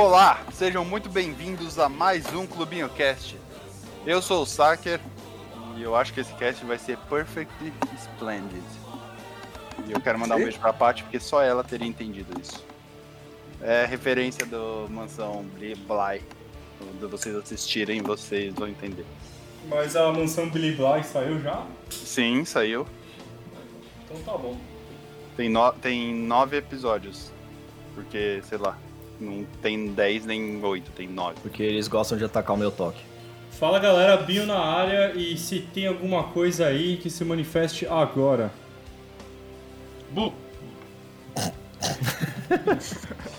Olá, sejam muito bem-vindos a mais um Clubinho Cast. Eu sou o Saker e eu acho que esse cast vai ser Perfectly Splendid. E eu quero mandar um Sim? beijo pra Paty porque só ela teria entendido isso. É referência do Mansão Bly. Bly. Quando vocês assistirem, vocês vão entender. Mas a mansão Billy Bly saiu já? Sim, saiu. Então tá bom. Tem, no- tem nove episódios. Porque, sei lá, não tem dez nem oito, tem nove. Porque eles gostam de atacar o meu toque. Fala galera, Bio na área e se tem alguma coisa aí que se manifeste agora. Bu!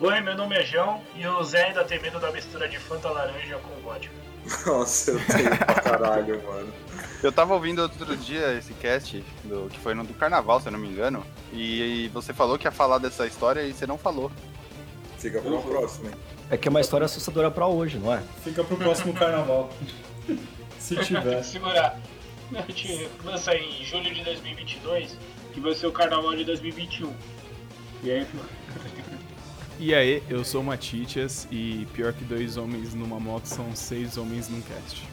Oi, meu nome é João e o Zé ainda tem medo da mistura de Fanta laranja com vodka. Nossa, eu tenho pra caralho, mano. Eu tava ouvindo outro dia esse cast, do, que foi no do carnaval, se eu não me engano, e você falou que ia falar dessa história e você não falou. Fica pra uma próxima, hein? É que é uma história assustadora pra hoje, não é? Fica pro próximo carnaval. se tiver. segurar. Lança em julho de 2022, que vai ser o carnaval de 2021. E aí, E aí, eu sou o Matitias e pior que dois homens numa moto são seis homens num cast.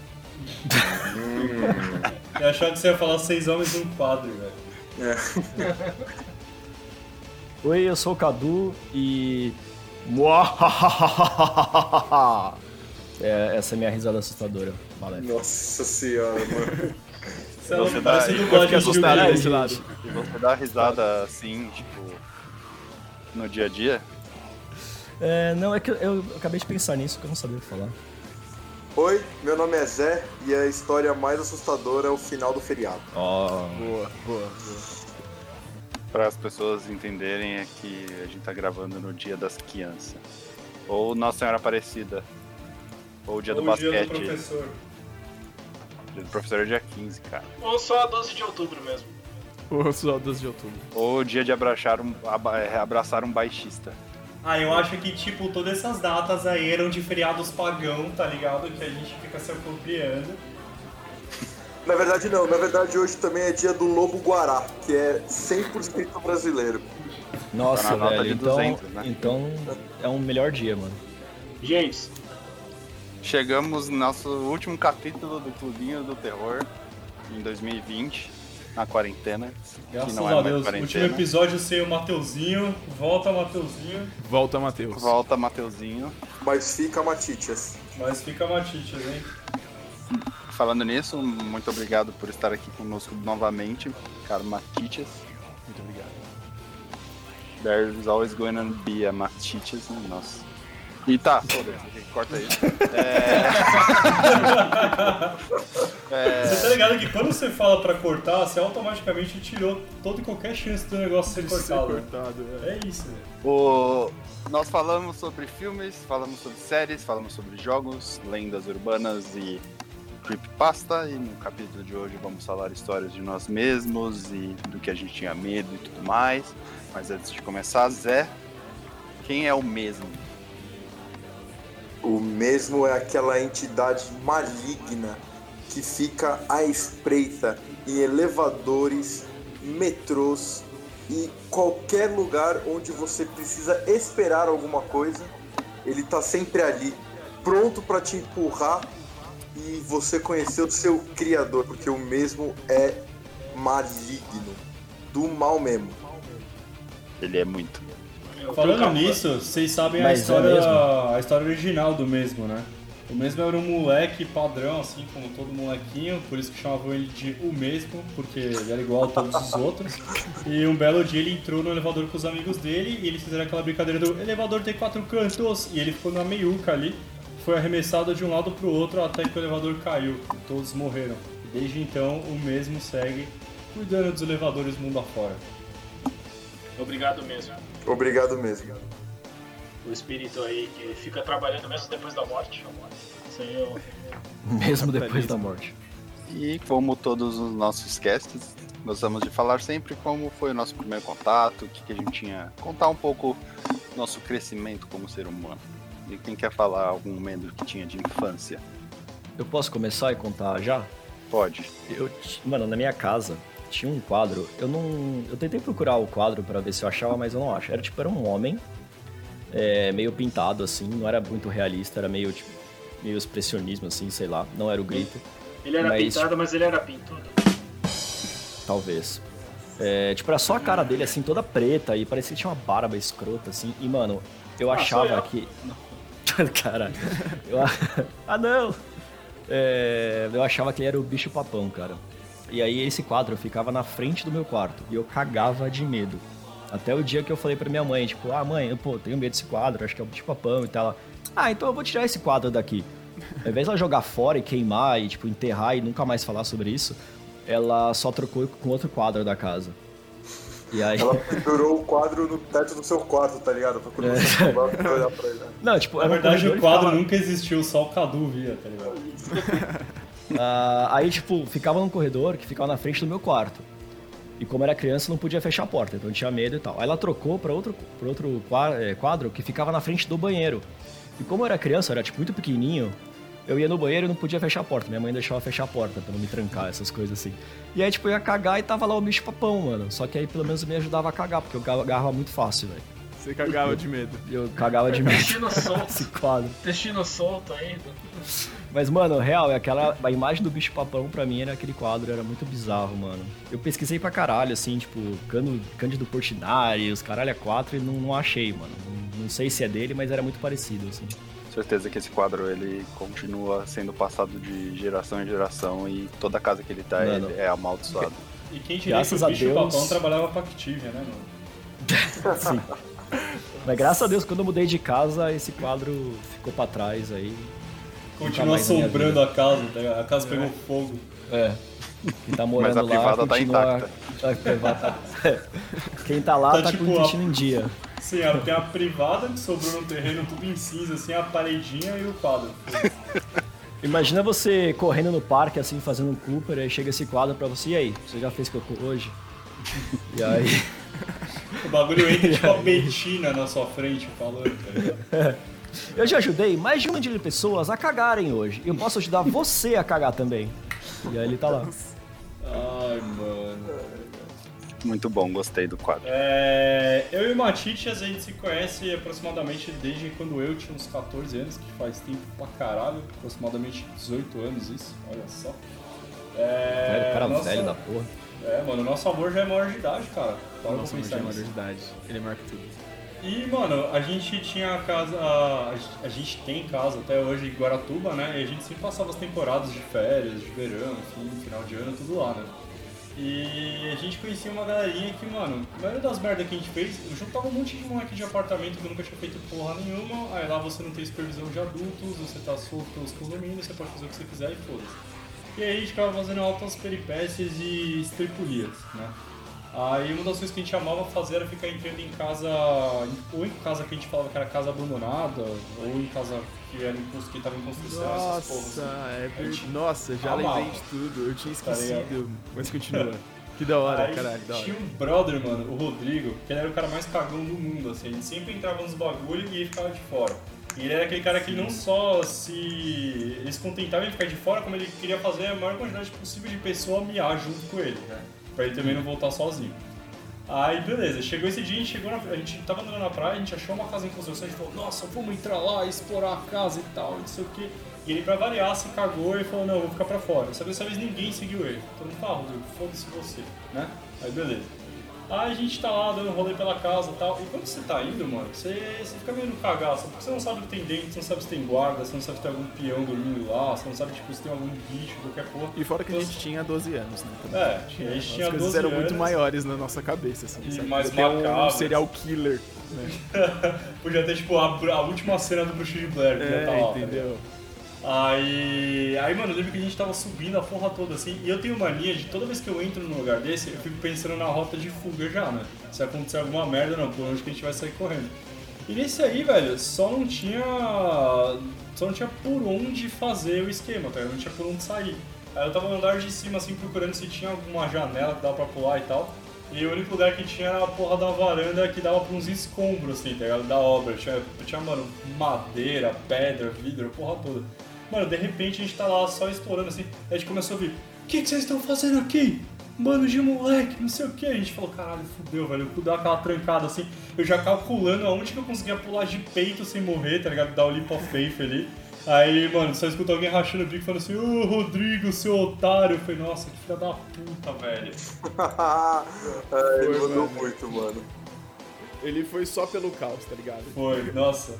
Eu achava que você ia falar seis homens num quadro, velho. É. Oi, eu sou o Cadu e. É, essa é a minha risada assustadora. Valeu. Nossa senhora, mano. Você é Você dá- fiquei de assustado Yu-Gi-Oh! desse lado. E você dá risada assim, tipo, no dia a dia? É, não, é que eu, eu acabei de pensar nisso que eu não sabia o que falar. Oi, meu nome é Zé e a história mais assustadora é o final do feriado. Ó. Boa, boa. Para as pessoas entenderem é que a gente tá gravando no dia das crianças. Ou Nossa Senhora Aparecida. Ou o dia do Ou o dia basquete. do professor. Dia do professor é dia 15, cara. ou só a 12 de outubro mesmo. O só 12 de outubro. Ou o dia de abraçar um, é, abraçar um baixista. Ah, eu acho que, tipo, todas essas datas aí eram de feriados pagão, tá ligado? Que a gente fica se apropriando. Na verdade, não. Na verdade, hoje também é dia do Lobo Guará, que é 100% brasileiro. Nossa, Tá velho. Então, 200, né? então é um melhor dia, mano. Gente, Chegamos no nosso último capítulo do Clubinho do Terror em 2020, na quarentena. Graças que não é a mais Deus. quarentena. Último episódio sem o Mateuzinho. Volta, Mateuzinho. Volta, Matheus. Volta, Mateuzinho. Mas fica Matitias. Mas fica Matitias, hein? Falando nisso, muito obrigado por estar aqui conosco novamente, caro Matitias. Muito obrigado. There's always gonna be a Matitias, né? Nossa. E tá, foda-se, corta isso. É... Você tá ligado que quando você fala pra cortar, você automaticamente tirou toda e qualquer chance do negócio ser Ser cortado. cortado, é. É isso, velho. O... Nós falamos sobre filmes, falamos sobre séries, falamos sobre jogos, lendas urbanas e creepypasta. E no capítulo de hoje vamos falar histórias de nós mesmos e do que a gente tinha medo e tudo mais. Mas antes de começar, Zé, quem é o mesmo? O mesmo é aquela entidade maligna que fica à espreita em elevadores, metrôs e qualquer lugar onde você precisa esperar alguma coisa. Ele tá sempre ali, pronto para te empurrar e você conhecer o seu criador, porque o mesmo é maligno, do mal mesmo. Ele é muito. Falando nisso, vocês sabem a Mas é história, mesmo? a história original do mesmo, né? O mesmo era um moleque padrão, assim como todo molequinho, por isso que chamavam ele de o mesmo, porque ele era igual a todos os outros. E um belo dia ele entrou no elevador com os amigos dele e eles fizeram aquela brincadeira do elevador tem quatro cantos e ele ficou na meiuca ali, foi arremessado de um lado pro outro até que o elevador caiu e todos morreram. E desde então o mesmo segue cuidando dos elevadores mundo afora. Obrigado mesmo. Obrigado mesmo. O espírito aí que fica trabalhando mesmo depois da morte. Isso aí eu. Mesmo depois da morte. E como todos os nossos casts, gostamos de falar sempre como foi o nosso primeiro contato, o que, que a gente tinha. contar um pouco nosso crescimento como ser humano. E quem quer falar algum medo que tinha de infância? Eu posso começar e contar já? Pode. Eu, mano, na minha casa tinha um quadro. Eu não. Eu tentei procurar o quadro pra ver se eu achava, mas eu não acho. Era tipo, era um homem é, meio pintado, assim, não era muito realista, era meio, tipo, meio expressionismo, assim, sei lá, não era o grito, Ele era Mas- pintado, mas ele era pintudo. talvez. É, tipo, era só a cara dele, assim, toda preta, e parecia que tinha uma barba escrota, assim, e, mano, eu Ah, achava eu. que... Caralho. Eu... ah, não! É, eu achava que ele era o bicho papão, cara. E aí esse quadro ficava na frente do meu quarto, e eu cagava de medo. Até o dia que eu falei pra minha mãe, tipo, ah, mãe, eu, pô, tenho medo desse quadro, acho que é o bicho papão e tal. Ela, ah, então eu vou tirar esse quadro daqui. Ao invés dela jogar fora e queimar e, tipo, enterrar e nunca mais falar sobre isso, ela só trocou com outro quadro da casa. E aí... Ela pendurou o quadro no teto do seu quarto, tá ligado? Pra quando você acabar, você olhar pra ele. Não, tipo, Na um verdade, o quadro ficava- nunca existiu, só o Cadu via, tá ligado? Ah, aí, tipo, ficava num corredor que ficava na frente do meu quarto. E como era criança, não podia fechar a porta, então tinha medo e tal. Aí ela trocou pra outro, pra outro eh, quadro que ficava na frente do banheiro. E como eu era criança, eu era, tipo, muito pequenininho, eu ia no banheiro e não podia fechar a porta. Minha mãe deixava fechar a porta pra não me trancar, essas coisas assim. E aí, tipo, eu ia cagar e tava lá o bicho papão, mano. Só que aí, pelo menos, me ajudava a cagar, porque eu ga- agarrava muito fácil, velho. Você cagava de medo. Eu cagava de medo Intestino solto. esse quadro. Intestino solto ainda. Mas, mano, real, é aquela. A imagem do bicho papão pra mim era aquele quadro, era muito bizarro, mano. Eu pesquisei pra caralho, assim, tipo, Cândido, Cândido Portinari, os caralho a quatro, e não, não achei, mano. Não, não sei se é dele, mas era muito parecido, assim. Certeza que esse quadro ele continua sendo passado de geração em geração e toda casa que ele tá Mano. ele é amaldiçoado. E quem diria Graças que a o bicho Deus. papão trabalhava pra Activia, né, mano? Sim. Mas graças a Deus, quando eu mudei de casa, esse quadro ficou pra trás aí. Continua assombrando a casa, tá ligado? A casa pegou fogo. É. Quem tá morando Mas a lá privada tá continua... intacta. A privada tá- Quem tá lá Tá tá, tipo com o a- intestino em dia. Sim, tem a privada que sobrou no terreno, tudo em cinza, assim, a paredinha e o quadro. Imagina você correndo no parque, assim, fazendo um Cooper, aí chega esse quadro pra você, e aí, você já fez cocô hoje? E aí, O bagulho entra tipo a Betina na sua frente falando, tá ligado? eu já ajudei mais de um milhão de pessoas a cagarem hoje. Eu posso ajudar você a cagar também. E aí ele tá lá. Ai, mano. Muito bom, gostei do quadro. É, eu e o Matitias, a gente se conhece aproximadamente desde quando eu tinha uns 14 anos, que faz tempo pra caralho, aproximadamente 18 anos isso, olha só. É, Velho, cara nossa- velho da porra. É, mano, nosso amor já é maior de idade, cara. Para pra mas pensar é maior de idade. Ele marca tudo. E, mano, a gente tinha a casa. A, a gente tem casa até hoje em Guaratuba, né? E a gente sempre passava as temporadas de férias, de verão, enfim, final de ano, tudo lá, né? E a gente conhecia uma galerinha que, mano, a maioria das merdas que a gente fez, eu juntava um monte de moleque de apartamento que nunca tinha feito porra nenhuma, aí lá você não tem supervisão de adultos, você tá solto pelos condomínios, você pode fazer o que você quiser e foda-se. E aí a gente ficava fazendo altas peripécias e estripulias, né? Aí uma das coisas que a gente amava fazer era ficar entrando em casa, ou em casa que a gente falava que era casa abandonada, ou em casa que era em que tava em construção, essas porras. Nossa, assim. é gente. Nossa, já amava. lembrei de tudo. Eu tinha Tá esquecido. Mas continua. Que da hora, Aí caralho, da hora. tinha um brother, mano, o Rodrigo, que ele era o cara mais cagão do mundo, assim. Ele sempre entrava nos bagulho e ele ficava de fora. E ele era aquele cara que não só se. Ele se contentava em ficar de fora, como ele queria fazer a maior quantidade possível de pessoa miar junto com ele, né? Pra ele também não voltar sozinho. Aí beleza, chegou esse dia, a gente chegou na, a gente tava andando na praia, a gente achou uma casa em construção, a gente falou, nossa, vamos entrar lá, explorar a casa e tal, não sei o quê. E ele pra variar se cagou e falou, não, vou ficar pra fora. Dessa vez ninguém seguiu ele. Todo mundo falou, ah, Rodrigo, foda-se você, né? Aí beleza. Aí a gente tá lá dando rolê pela casa e tal. E quando você tá indo, mano, você, você fica meio no cagaço, porque você não sabe o que tem dentro, você não sabe se tem guarda, você não sabe se tem algum peão dormindo lá, você não sabe tipo, se tem algum bicho, qualquer porra. E fora que a Então, gente tinha 12 anos, né? também. É, a gente As tinha coisas 12 eram anos. muito maiores na nossa cabeça, assim. E sabe? mais ter um macabras. serial killer. Né? Podia ter, tipo, a, a última cena do Bruxo de Blair, que ia tá É, lá, tá entendeu? Aí, aí, mano, eu lembro que a gente tava subindo a porra toda assim, e eu tenho mania de toda vez que eu entro num lugar desse, eu fico pensando na rota de fuga já, né? Se acontecer alguma merda, não, por onde que a gente vai sair correndo. E nesse aí, velho, só não tinha. Só não tinha por onde fazer o esquema, tá? Não tinha por onde sair. Aí eu tava no andar de cima, assim, procurando se tinha alguma janela que dava pra pular e tal. E o único lugar que tinha era a porra da varanda que dava pra uns escombros, assim, tá ligado? Da obra. Tinha, tinha, mano, madeira, pedra, vidro, porra toda. Mano, de repente a gente tá lá só explorando assim, a gente começou a ouvir. o que, que vocês estão fazendo aqui? Mano de moleque, não sei o que. A gente falou, caralho, fudeu, velho. Eu deu aquela trancada assim. Eu já calculando aonde que eu conseguia pular de peito sem morrer, tá ligado? Dar o leap of faith ali. Aí, mano, só escuta alguém rachando o bico falando assim, ô Rodrigo, seu otário. Eu falei, nossa, que filha da puta, velho. É, ele Foi, mandou muito, mano. Ele foi só pelo caos, tá ligado? Foi, nossa.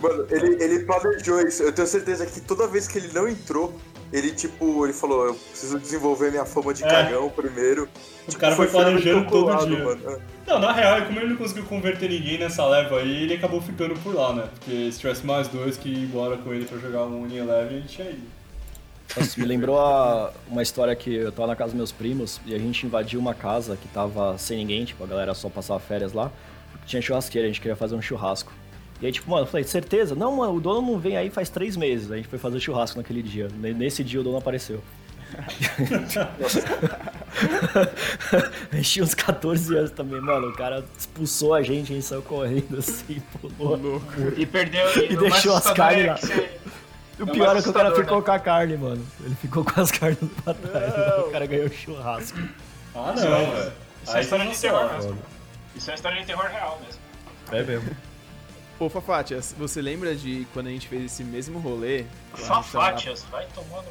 Mano, ele, ele planejou isso. Eu tenho certeza que toda vez que ele não entrou, ele, tipo, ele falou, eu preciso desenvolver minha fama de É. cagão primeiro. O Tipo, cara foi planejando todo dia. Mano. Não, na real, como ele não conseguiu converter ninguém nessa leva aí, ele acabou ficando por lá, né? Porque se tivesse mais dois que ir embora com ele pra jogar um Uni Eleven, a gente tinha ido. Nossa, me lembrou a- uma história que eu tava na casa dos meus primos e a gente invadiu uma casa que tava sem ninguém, tipo, a galera só passava férias lá. porque Tinha churrasqueira, a gente queria fazer um churrasco. E aí, tipo, mano, eu falei, certeza? Não, mano, o dono não vem aí faz três meses. A gente foi fazer churrasco naquele dia. Ne- Nesse dia o dono apareceu. a gente tinha uns 14 anos também, mano. O cara expulsou a gente, a gente saiu correndo assim, pulou. Louco. E perdeu. E deixou as carnes é lá. O É pior é que o cara ficou né? com a carne, mano. Ele ficou com as carnes pra trás. mano. O cara ganhou churrasco. Ah, Isso não, é- velho. Isso é Aí história você de terror mesmo. Isso é história de terror real mesmo. É mesmo. Ô, Fafatias, você lembra de quando a gente fez esse mesmo rolê? Fafatias, vai tomando.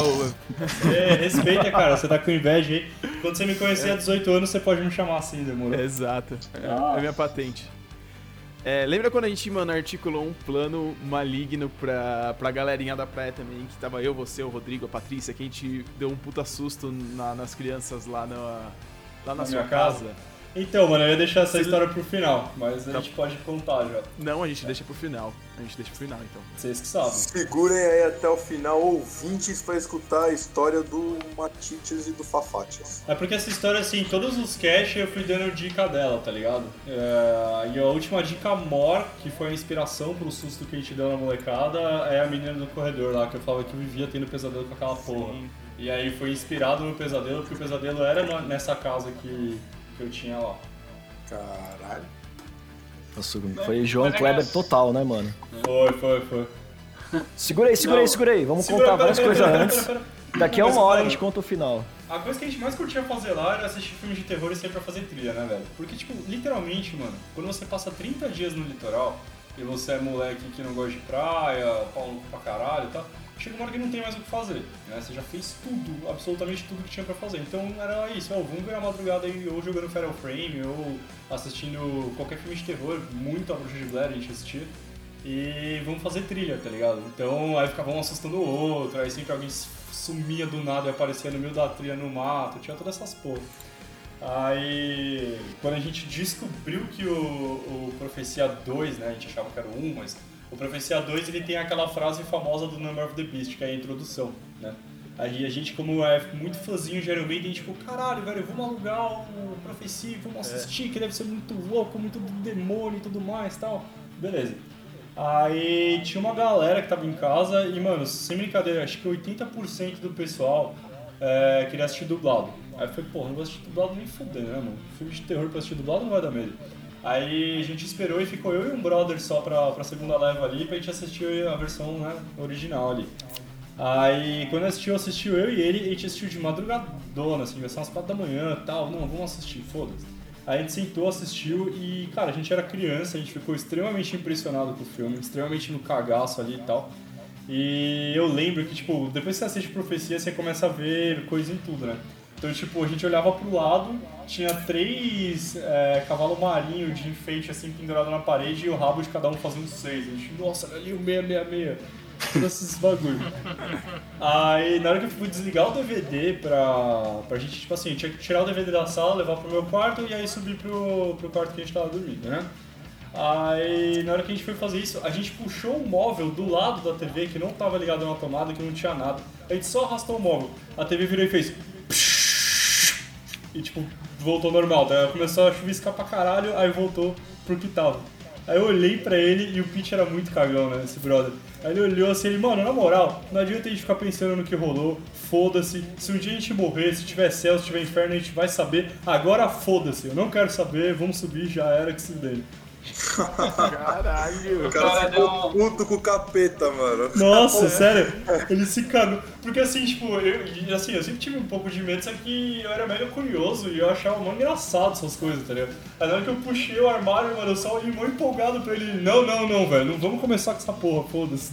Ô, É, respeita, cara. Você tá com inveja aí. Quando você me conhecer há 18 anos, você pode me chamar assim, demorou? Exato. É, Ah. é minha patente. É, lembra quando a gente, mano, articulou um plano maligno pra, pra galerinha da praia também, que tava eu, você, o Rodrigo, a Patrícia, que a gente deu um puta susto na- nas crianças lá na, lá na, Na sua casa? casa? Então, mano, eu ia deixar essa história pro final, mas a Tá. gente pode contar já. Não, a gente deixa pro final. A gente deixa pro final, então. Vocês que sabem. Segurem aí até o final, ouvintes, pra escutar a história do Matites e do Fafatias. É porque essa história, assim, todos os cash eu fui dando dica dela, tá ligado? É, e a última dica mor, que foi a inspiração pro susto que a gente deu na molecada, é a menina do corredor lá, que eu falava que eu vivia tendo pesadelo com aquela porra. Sim. E aí foi inspirado no pesadelo, porque o pesadelo era nessa casa que, que eu tinha lá. Caralho. Nossa, foi João é Kleber total, né, mano? Foi, foi, foi. Segura aí, segura aí, segura aí. Vamos Segura- contar várias coisas antes. pera, pera. Daqui a uma hora a gente conta o final. A coisa que a gente mais curtia fazer lá era assistir filmes de terror e sair pra fazer trilha, né, velho? Porque, tipo, literalmente, mano, quando você passa 30 dias no litoral e você é moleque que não gosta de praia, pau pra caralho e tal, chega uma hora que não tem mais o que fazer, né? Você já fez tudo, absolutamente tudo que tinha pra fazer. Então era isso, ó, vamos virar madrugada aí ou jogando Feral Frame ou assistindo qualquer filme de terror, muito a Bruxa de Blair a gente assistia. E vamos fazer trilha, tá ligado? Então aí ficava um assustando o outro, aí sempre alguém sumia do nada e aparecia no meio da trilha no mato, tinha todas essas porra. Aí quando a gente descobriu que o, o Profecia 2, né, a gente achava que era o 1, mas o Profecia 2 ele tem aquela frase famosa do Number of the Beast, que é a introdução, né? Aí a gente, como é muito fãzinho de Iron Maiden, tipo, caralho, velho, vamos alugar o Profecia, vamos assistir, que deve ser muito louco, muito do demônio e tudo mais tal. Beleza. Aí tinha uma galera que tava em casa e, mano, sem brincadeira, acho que 80% do pessoal é, queria assistir dublado. Aí eu falei, porra, não vou assistir dublado nem fudendo, né, mano? Filme de terror pra assistir dublado não vai dar medo. Aí a gente esperou e ficou eu e um brother só pra, pra segunda leva ali pra gente assistir a versão né, original ali. Aí quando assistiu, assistiu eu e ele, e a gente assistiu de madrugadona, assim, vai ser umas 4 da manhã tal. Não, vamos assistir, foda-se. Aí a gente sentou, assistiu e, cara, a gente era criança, a gente ficou extremamente impressionado com o filme, extremamente no cagaço ali e tal. E eu lembro que, tipo, depois que você assiste Profecia, você começa a ver coisa em tudo, né? Então, tipo, a gente olhava pro lado, tinha três é, cavalo marinho de enfeite, assim, pendurado na parede e o rabo de cada um fazendo seis. A gente, nossa, olha ali o 666. Todos esses bagulho. Aí, na hora que eu fui desligar o DVD pra, pra gente, tipo assim, tinha que tirar o DVD da sala, levar pro meu quarto e aí subir pro, pro quarto que a gente tava dormindo, né? Aí, na hora que a gente foi fazer isso, a gente puxou o móvel do lado da TV, que não tava ligado na tomada, que não tinha nada. A gente só arrastou o móvel. A TV virou e fez... E, tipo, voltou normal. Daí começou a chuviscar pra caralho, aí voltou pro que tava. Aí eu olhei pra ele e o Pete era muito cagão, né, esse brother. Aí ele olhou assim, ele, mano, na moral, não adianta a gente ficar pensando no que rolou, foda-se. Se um dia a gente morrer, se tiver céu, se tiver inferno, a gente vai saber. Agora foda-se, eu não quero saber, vamos subir, já era que se dê. Caralho. O cara cara ficou deu- puto com o capeta, mano. Nossa, sério, ele se cagou. Porque assim, tipo, eu, assim, eu sempre tive um pouco de medo, só que eu era mega curioso e eu achava mó engraçado essas coisas, tá ligado? Aí na hora que eu puxei o armário, mano, eu só olhei mó empolgado pra ele. Não, não, não, velho, não vamos começar com essa porra, foda-se.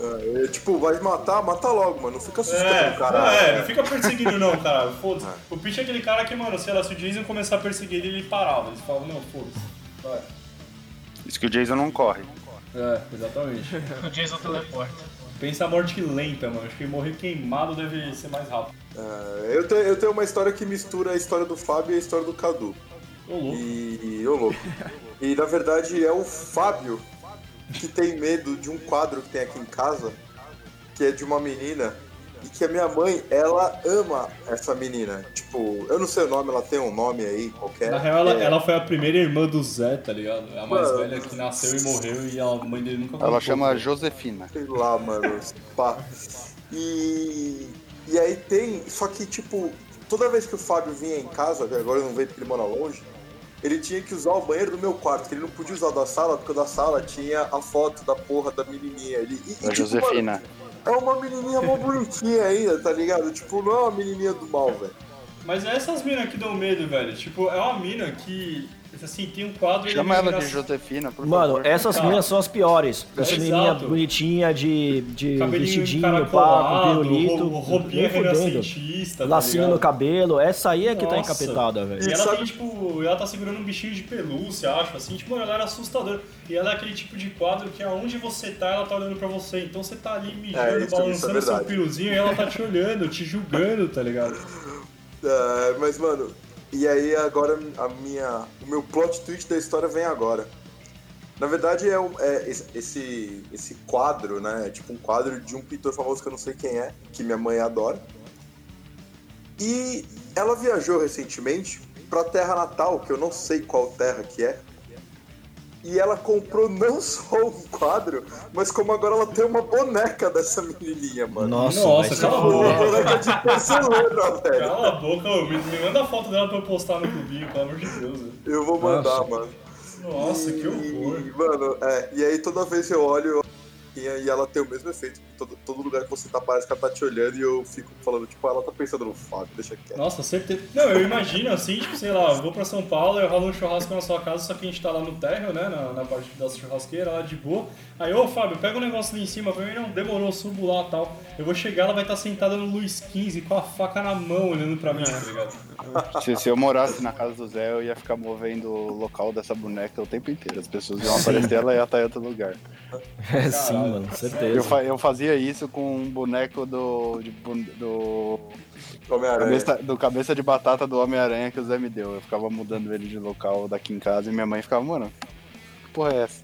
É, tipo, vai matar, mata logo, mano. Não fica assustando É, o cara. não, é, não fica perseguindo não, cara. Foda-se. O Pitch é aquele cara que, mano, sei lá, se o Jason começar a perseguir ele, ele parava. Eles falavam, não, foda-se. Vai. Isso que o Jason não corre. É, exatamente. O Jason teleporta. Pensa a morte lenta, mano. Acho que morrer queimado deve ser mais rápido. É, eu, tenho, eu tenho uma história que mistura a história do Fábio e a história do Cadu. Ô, louco. E. Ô louco. E na verdade é o Fábio que tem medo de um quadro que tem aqui em casa, que é de uma menina, e que a minha mãe, ela ama essa menina. Tipo, eu não sei o nome, ela tem um nome aí qualquer. Na real, ela, É, ela foi a primeira irmã do Zé, tá ligado? A mais Mano. velha que nasceu e morreu e a mãe dele nunca Ela chama Josefina. Sei lá, mano. Pá. E. E aí tem. Só que, tipo, toda vez que o Fábio vinha em casa, agora não veio porque ele mora longe, ele tinha que usar o banheiro do meu quarto, que ele não podia usar o da sala, porque o da sala tinha a foto da porra da menininha ali. E, e, tipo, Josefina. mano, é uma menininha mó bonitinha ainda, tá ligado? Tipo, não é uma menininha do mal, velho. Mas é essas minas que dão medo, velho. Tipo, é uma mina que, assim, tem um quadro... Chama é ela de engraçado. Josefina, por Mano, favor. essas Tá. meninas são as piores. Essa Exato. menininha bonitinha de, de vestidinho, pá, ro- roupinha renascentista, tá Lacinho ligado? no cabelo. Essa aí é que tá Nossa. encapetada, velho. E ela sabe- tem, tipo, ela tá segurando um bichinho de pelúcia, acho, assim, tipo, mano, ela era assustadora. E ela é aquele tipo de quadro que aonde você tá, ela tá olhando pra você. Então você tá ali mijando, É, isso- isso é balançando seu piruzinho e ela tá te olhando, te julgando, tá ligado? É, mas, mano, e aí agora a minha. O meu plot twist da história vem agora. Na verdade, é, é esse- esse, quadro, né? É tipo um quadro de um pintor famoso que eu não sei quem é, que minha mãe adora. E ela viajou recentemente pra terra natal, que eu não sei qual terra que é. E ela comprou não só um quadro, mas como agora ela tem uma boneca dessa menininha, mano. Nossa, Nossa, cala a fuder. Uma boca. boneca de porcelana, velho. Cala a boca, ô, me, me manda a foto dela pra eu postar no clubinho, pelo amor de Deus. velho. Eu vou mandar, Nossa. mano. Nossa, que E, horror. Mano, é, e aí toda vez que eu olho, e e ela tem o mesmo efeito. Todo, todo lugar que você tá, parece que ela tá te olhando e eu fico falando, tipo, ela tá pensando no Fábio, deixa quieto. Nossa, certeza. Não, eu imagino assim, tipo, sei lá, eu vou pra São Paulo, eu rolo um churrasco na sua casa, só que a gente tá lá no térreo, né, na, na parte da churrasqueira, lá de boa. Aí, ô Fábio, pega um negócio ali em cima pra mim, não, demorou, subo lá e tal. Eu vou chegar, ela vai estar sentada no Luiz XV com a faca na mão, olhando pra mim, tá ligado? Se, se eu morasse na casa do Zé, eu ia ficar movendo o local dessa boneca o tempo inteiro. As pessoas iam aparecer, ela ia estar em outro lugar. É sim, Mano, Eu, certeza. fa- eu fazia isso com um boneco do. de do. Homem-Aranha. Cabeça, do cabeça de batata do Homem-Aranha que o Zé me deu. Eu ficava mudando ele de local daqui em casa e minha mãe ficava, mano, que porra é essa?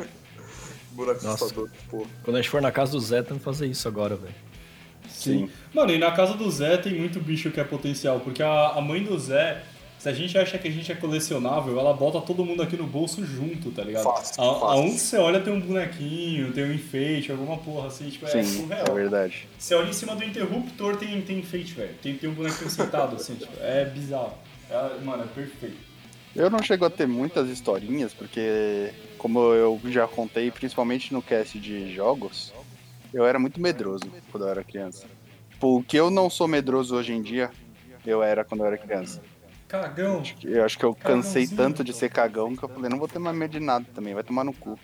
Boneco Nossa. assustador, pô. Quando a gente for na casa do Zé, temos que fazer isso agora, velho. Sim. Mano, e na casa do Zé tem muito bicho que é potencial, porque a, a mãe do Zé, se a gente acha que a gente é colecionável, ela bota todo mundo aqui no bolso junto, tá ligado? Fácil, A- fácil. Aonde você olha tem um bonequinho, tem um enfeite, alguma porra assim, tipo, é Sim, surreal. é verdade. Você olha em cima do interruptor, tem, tem enfeite, velho. Tem, tem um bonequinho sentado, assim, tipo, é bizarro. É, mano, é perfeito. Eu não chego a ter muitas historinhas, porque, como eu já contei, principalmente no cast de jogos, eu era muito medroso quando eu era criança. Tipo, o que eu não sou medroso hoje em dia, eu era quando eu era criança. Cagão. Eu acho que eu cansei tanto de ser cagão que eu falei, não vou ter mais medo de nada também, vai tomar no cu.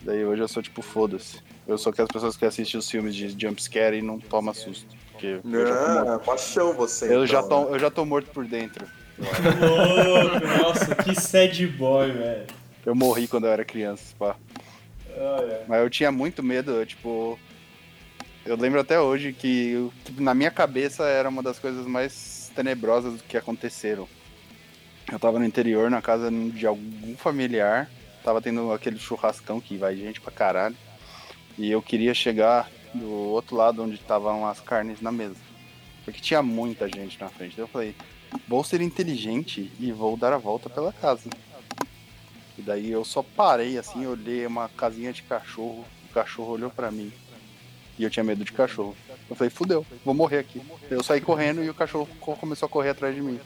Daí hoje eu sou tipo, foda-se. Eu sou aquelas pessoas que assistem os filmes de jumpscare e não toma susto. Porque eu já tô morto. Não, machão você. Eu já, então, tô, eu já tô morto por dentro. Louco, nossa, que sad boy, velho. Eu morri quando eu era criança, pá. Ai, ai. Mas eu tinha muito medo, eu, tipo. Eu lembro até hoje que, eu- que na minha cabeça era uma das coisas mais tenebrosas que aconteceram. Eu tava no interior, na casa de algum familiar, tava tendo aquele churrascão que vai gente pra caralho. E eu queria chegar do outro lado onde estavam as carnes na mesa. Porque tinha muita gente na frente. Daí eu falei, vou ser inteligente e vou dar a volta pela casa. E daí eu só parei assim, olhei uma casinha de cachorro, o cachorro olhou pra mim. E eu tinha medo de cachorro. Eu falei, fudeu, vou morrer aqui. Eu saí correndo e o cachorro co- começou a correr atrás de mim.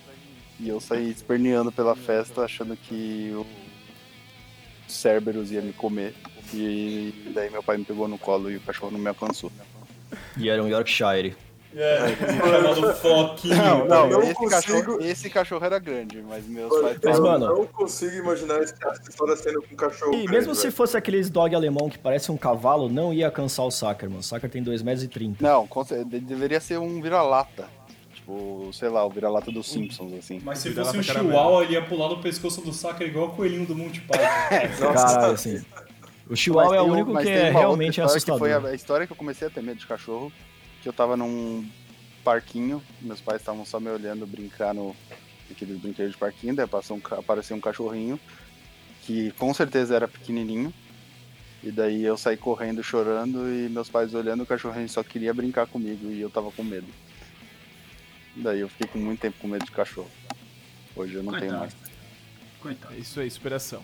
E eu saí esperneando pela festa, achando que o Cerberus ia me comer. E daí meu pai me pegou no colo e o cachorro não me alcançou. E era um Yorkshire. É, chamado Floquinho. Não, não, não esse, consigo- cachorro, esse cachorro era grande, mas meus Olha, pais Mas, eu mano- não consigo imaginar essa história sendo com um cachorro. E grande, mesmo se velho. fosse aqueles dog alemão que parece um cavalo, não ia alcançar o Sacker, mano. O Sacker tem 2,30 m. Não, com cer- de- deveria ser um vira-lata. Tipo, sei lá, o vira-lata dos Simpsons, assim. Mas se fosse um chihuahua, ele ia pular no pescoço do Sacker igual o coelhinho do Monty Python. Nossa, Caralho, assim. O Chihuahua é o único que é realmente assustador. Que foi a, a história que eu comecei a ter medo de cachorro, que eu tava num parquinho, meus pais estavam só me olhando brincar no aqueles brinquedos de parquinho, daí passou um, apareceu um cachorrinho que com certeza era pequenininho. E daí eu saí correndo, chorando e meus pais olhando, o cachorrinho só queria brincar comigo e eu tava com medo. Daí eu fiquei com muito tempo com medo de cachorro. Hoje eu não tenho Coitado. mais. Coitado. É isso aí, superação.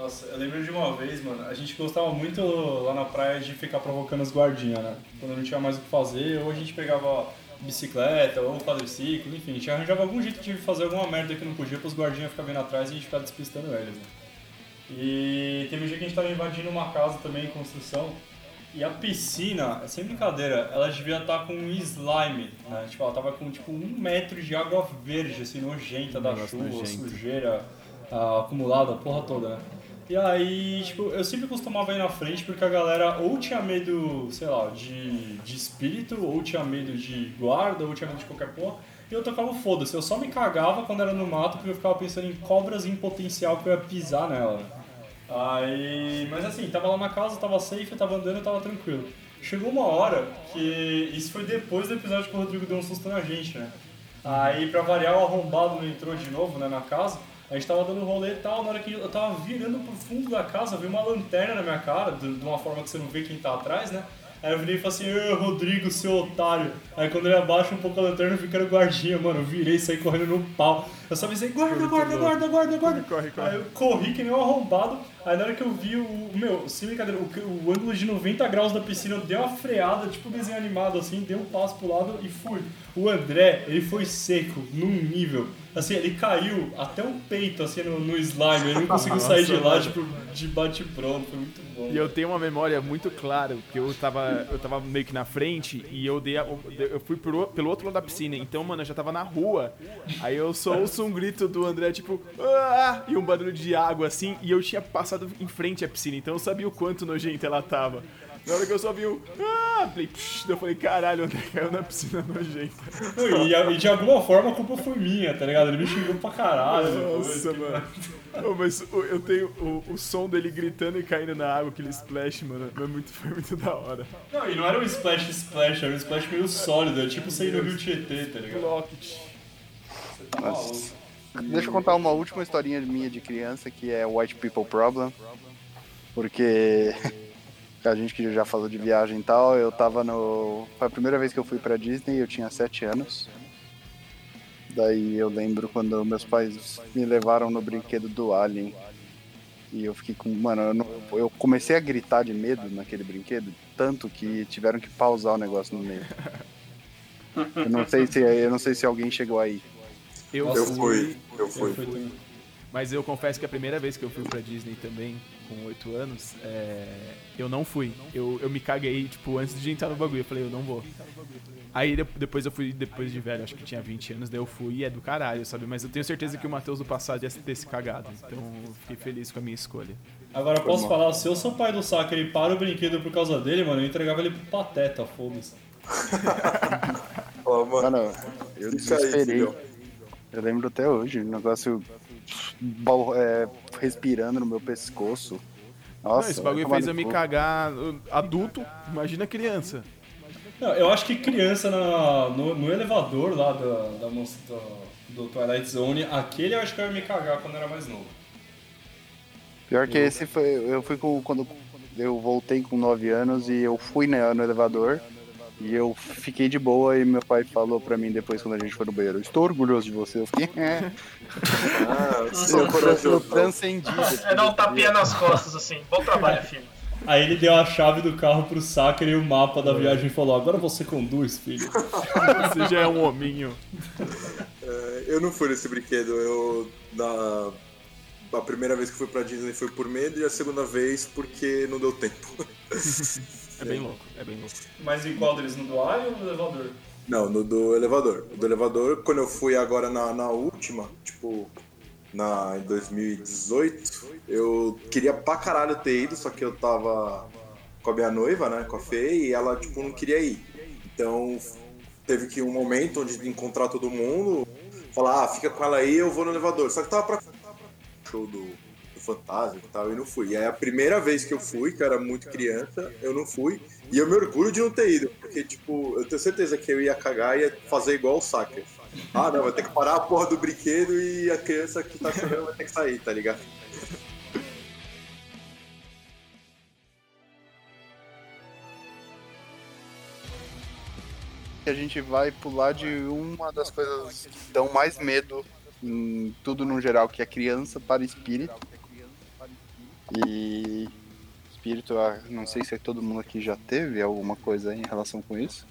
Nossa, eu lembro de uma vez, mano, a gente gostava muito lá na praia de ficar provocando os guardinhas, né? Quando não tinha mais o que fazer, ou a gente pegava bicicleta, ou quadriciclo, enfim, a gente arranjava algum jeito de fazer alguma merda que não podia pros guardinhas ficar vindo atrás e a gente ficar despistando eles, né? E teve um dia que a gente tava invadindo uma casa também em construção, e a piscina, sem brincadeira, ela devia estar com um slime, né? Tipo, ela tava com tipo um metro de água verde, assim, nojenta da chuva, nojento. sujeira ah, acumulada, a porra toda, né? E aí, tipo, eu sempre costumava ir na frente porque a galera ou tinha medo, sei lá, de, de espírito, ou tinha medo de guarda, ou tinha medo de qualquer porra. E eu tocava foda-se. Eu só me cagava quando era no mato porque eu ficava pensando em cobras em potencial que eu ia pisar nela. Aí, mas assim, tava lá na casa, tava safe, tava andando, tava tranquilo. Chegou uma hora que isso foi depois do episódio que o Rodrigo deu um susto na gente, né? Aí, pra variar, o arrombado não entrou de novo, né, na casa. A gente tava dando rolê e tal, na hora que eu tava virando pro fundo da casa, veio uma lanterna na minha cara, de uma forma que você não vê quem tá atrás, né? Aí eu virei e falei assim, Rodrigo, seu otário. Aí quando ele abaixa um pouco a lanterna, eu fiquei no guardinha, mano. Eu virei e saí correndo no pau. Eu só pensei, guarda, guarda, guarda, guarda, guarda. Corre, corre. Aí eu corri que nem um arrombado. Aí na hora que eu vi o. Meu, sem brincadeira, o, o ângulo de 90 graus da piscina, eu dei uma freada, tipo desenho animado assim, dei um passo pro lado e fui. O André, ele foi seco, num nível. Assim, ele caiu até o peito, assim, no, no slime. Ele não conseguiu sair de lá, tipo, de bate-pronto. Foi muito bom. E eu tenho uma memória muito clara, porque eu tava, eu tava meio que na frente e eu dei a- eu fui pro, pelo outro lado da piscina, então, mano, eu já tava na rua. Aí eu só ouço um grito do André, tipo, ah! e um barulho de água assim, e eu tinha passado em frente à piscina, então eu sabia o quanto nojenta ela tava. Na hora que eu só vi o. Ah! Falei, psh, eu falei, caralho, o André caiu na piscina nojenta. E, e de alguma forma a culpa foi minha, tá ligado? Ele me xingou pra caralho. depois. Nossa, mano. Mas eu tenho o, o som dele gritando e caindo na água, aquele splash, mano, é muito, foi muito da hora. Não, e não era um splash splash, era um splash meio sólido, é tipo sair no Rio Tietê, tá ligado? Rocket. Tá maluco. Deixa eu contar uma última historinha minha de criança que é White People Problem. Porque a gente que já falou de viagem e tal, eu tava no. Foi a primeira vez que eu fui pra Disney, eu tinha 7 anos. Daí eu lembro quando meus pais me levaram no brinquedo do Alien. E eu fiquei com. Mano, eu, não- eu comecei a gritar de medo naquele brinquedo, tanto que tiveram que pausar o negócio no meio. Eu não sei se, eu não sei se alguém chegou aí. Eu, Eu fui, fui, eu fui. Eu fui mas eu confesso que a primeira vez que eu fui pra Disney também, com 8 anos, é, eu não fui. Eu, eu me caguei, tipo, antes de entrar no bagulho. Eu falei, eu não vou. Aí de- depois eu fui, depois de velho, acho que tinha 20 anos, daí eu fui e é do caralho, sabe? Mas eu tenho certeza que o Matheus do passado ia ter se cagado. Então eu fiquei feliz com a minha escolha. Agora posso falar, se eu sou pai do Sacker e para o brinquedo por causa dele, mano, eu entregava ele pro Pateta, foda-se. Fala, mano, Mano, eu desesperei. eu lembro até hoje, o negócio é, respirando no meu pescoço. Nossa, Esse bagulho fez eu me cagar adulto, imagina criança. Não, eu acho que criança na- no, no elevador lá da, da moça do, do Twilight Zone, aquele eu acho que eu ia me cagar quando era mais novo. Pior que esse foi. Eu fui com. Quando eu voltei com 9 anos e eu fui né, no elevador. E eu fiquei de boa e meu pai falou pra mim depois quando a gente foi no banheiro, estou orgulhoso de você. Eu fiquei. "É." Ah, eu, coração. transcendi. É dar um tapinha nas costas, assim. Bom trabalho, filho. Aí ele deu a chave do carro pro Sacker e o mapa da viagem e falou: Agora você conduz, filho. Você já é um hominho. É, eu não fui nesse brinquedo, eu na a primeira vez que fui pra Disney foi por medo e a segunda vez porque não deu tempo. É bem louco, é bem louco. Mas em qual deles? No do ar ou no elevador? Não, no do elevador. O do elevador, quando eu fui agora na, na última, tipo, na, em 2018, eu queria pra caralho ter ido, só que eu tava com a minha noiva, né, com a Fê, e ela, tipo, não queria ir. Então, teve que um momento onde encontrar todo mundo, falar, ah, fica com ela aí, eu vou no elevador. Só que tava pra show do, do Fantasma e tal, e não fui. E aí a primeira vez que eu fui, que eu era muito criança, eu não fui. E eu me orgulho de não ter ido, porque, tipo, eu tenho certeza que eu ia cagar e ia fazer igual o Sacker. Ah, não, vai ter que parar a porra do brinquedo e a criança que tá chorando vai ter que sair, tá ligado? a gente vai pular de uma das coisas que dão mais medo em tudo no geral, que é criança para espírito. E espírito, ah, não sei se todo mundo aqui já teve alguma coisa em relação com isso.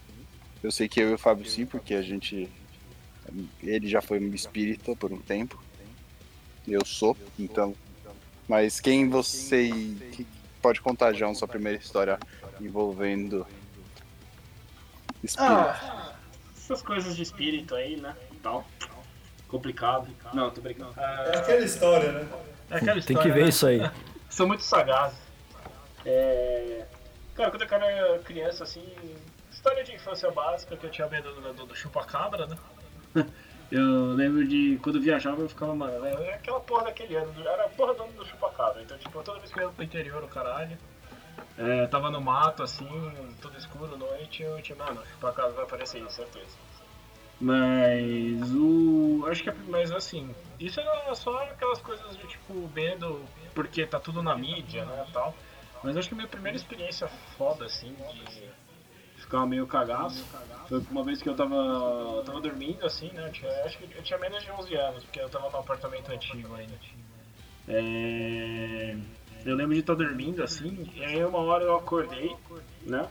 Eu sei que eu e o Fábio sim, porque a gente. Ele já foi um espírita por um tempo. Eu sou, então. Mas quem você que pode contar, João, sua primeira história envolvendo espírito? Ah, essas coisas de espírito aí, né? Tal. Complicado. Não, tô brincando. É aquela história, né? é aquela Tem história, que ver né? isso aí. São muito sagazes. É... Cara, quando eu era criança, assim, história de infância básica, que eu tinha medo do, do, do chupa-cabra, né? Eu lembro de quando eu viajava, eu ficava, mano, é aquela porra daquele ano, era a porra do ano do chupa-cabra. Então, tipo, toda vez que eu ia pro interior, o caralho, é, tava no mato, assim, tudo escuro, noite, eu tinha, mano, chupa-cabra vai aparecer aí, certeza. Mas o. Acho que é. Mas assim, isso era só aquelas coisas de tipo medo, porque tá tudo na mídia, né? Tal. Mas acho que a minha primeira experiência foda, assim, de ficar meio cagaço, foi uma vez que eu tava, eu tava dormindo, assim, né? Eu tinha, acho que eu tinha menos de 11 anos, porque eu tava num apartamento antigo ainda. É, eu lembro de estar dormindo, assim, e aí uma hora eu acordei, né?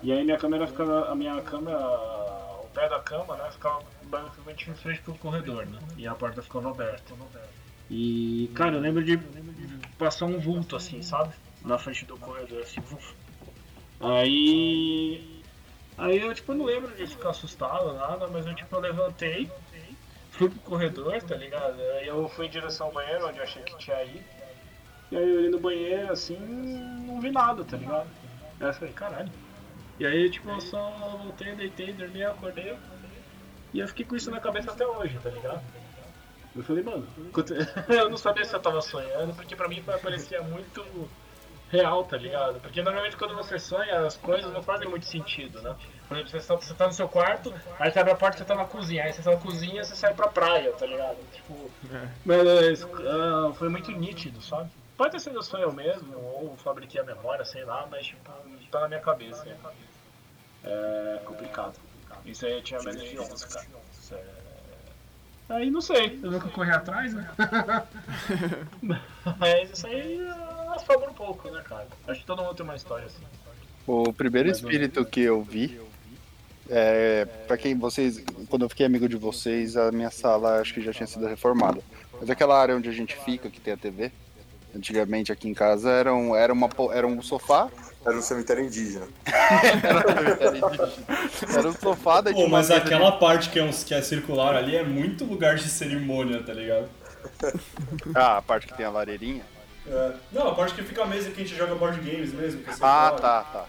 E aí minha câmera ficava. A minha câmera. O pé da cama, né? Ficava basicamente em frente pro corredor, né? E a porta ficava aberta. E, cara, eu lembro de passar um vulto assim, sabe? Na frente do corredor, assim, vuf. Aí. Aí eu tipo não lembro de ficar assustado, nada, mas eu tipo eu levantei, fui pro corredor, tá ligado? Aí eu fui em direção ao banheiro onde eu achei que tinha ido. E aí eu olhei no banheiro assim, não vi nada, tá ligado? Aí eu falei, caralho. E aí, tipo, eu só voltei, deitei, dormi, acordei. E eu fiquei com isso na cabeça até hoje, tá ligado? Eu falei, mano, eu não sabia se eu tava sonhando, porque pra mim parecia muito real, tá ligado? Porque normalmente quando você sonha, as coisas não fazem muito sentido, né? Por exemplo, você tá, você tá no seu quarto, aí você abre a porta e você tá na cozinha, aí você tá na cozinha você sai pra praia, tá ligado? Tipo, mas ah, foi muito nítido, sabe? Pode ter sido sonho mesmo, ou fabriquei a memória, sei lá, mas tipo, tá na minha cabeça. É, é complicado. Isso aí eu tinha menos de 11, cara. Aí não sei, eu nunca corri atrás, né? mas isso aí ah, assombra um pouco, né, cara? Acho que todo mundo tem uma história assim. O primeiro espírito que eu vi, é, para quem vocês, quando eu fiquei amigo de vocês, a minha sala acho que já tinha sido reformada. Mas aquela área onde a gente fica, que tem a TV, antigamente aqui em casa era um, era uma, po- era um sofá, Era um cemitério indígena. era um sofá daí Pô, tinha uma mas mesa aquela parte que é, uns, que é circular ali é muito lugar de cerimônia, tá ligado? Ah, a parte que tem a lareirinha. É. Não, a parte que fica a mesa que a gente joga board games mesmo. Que é Ah, tá, tá.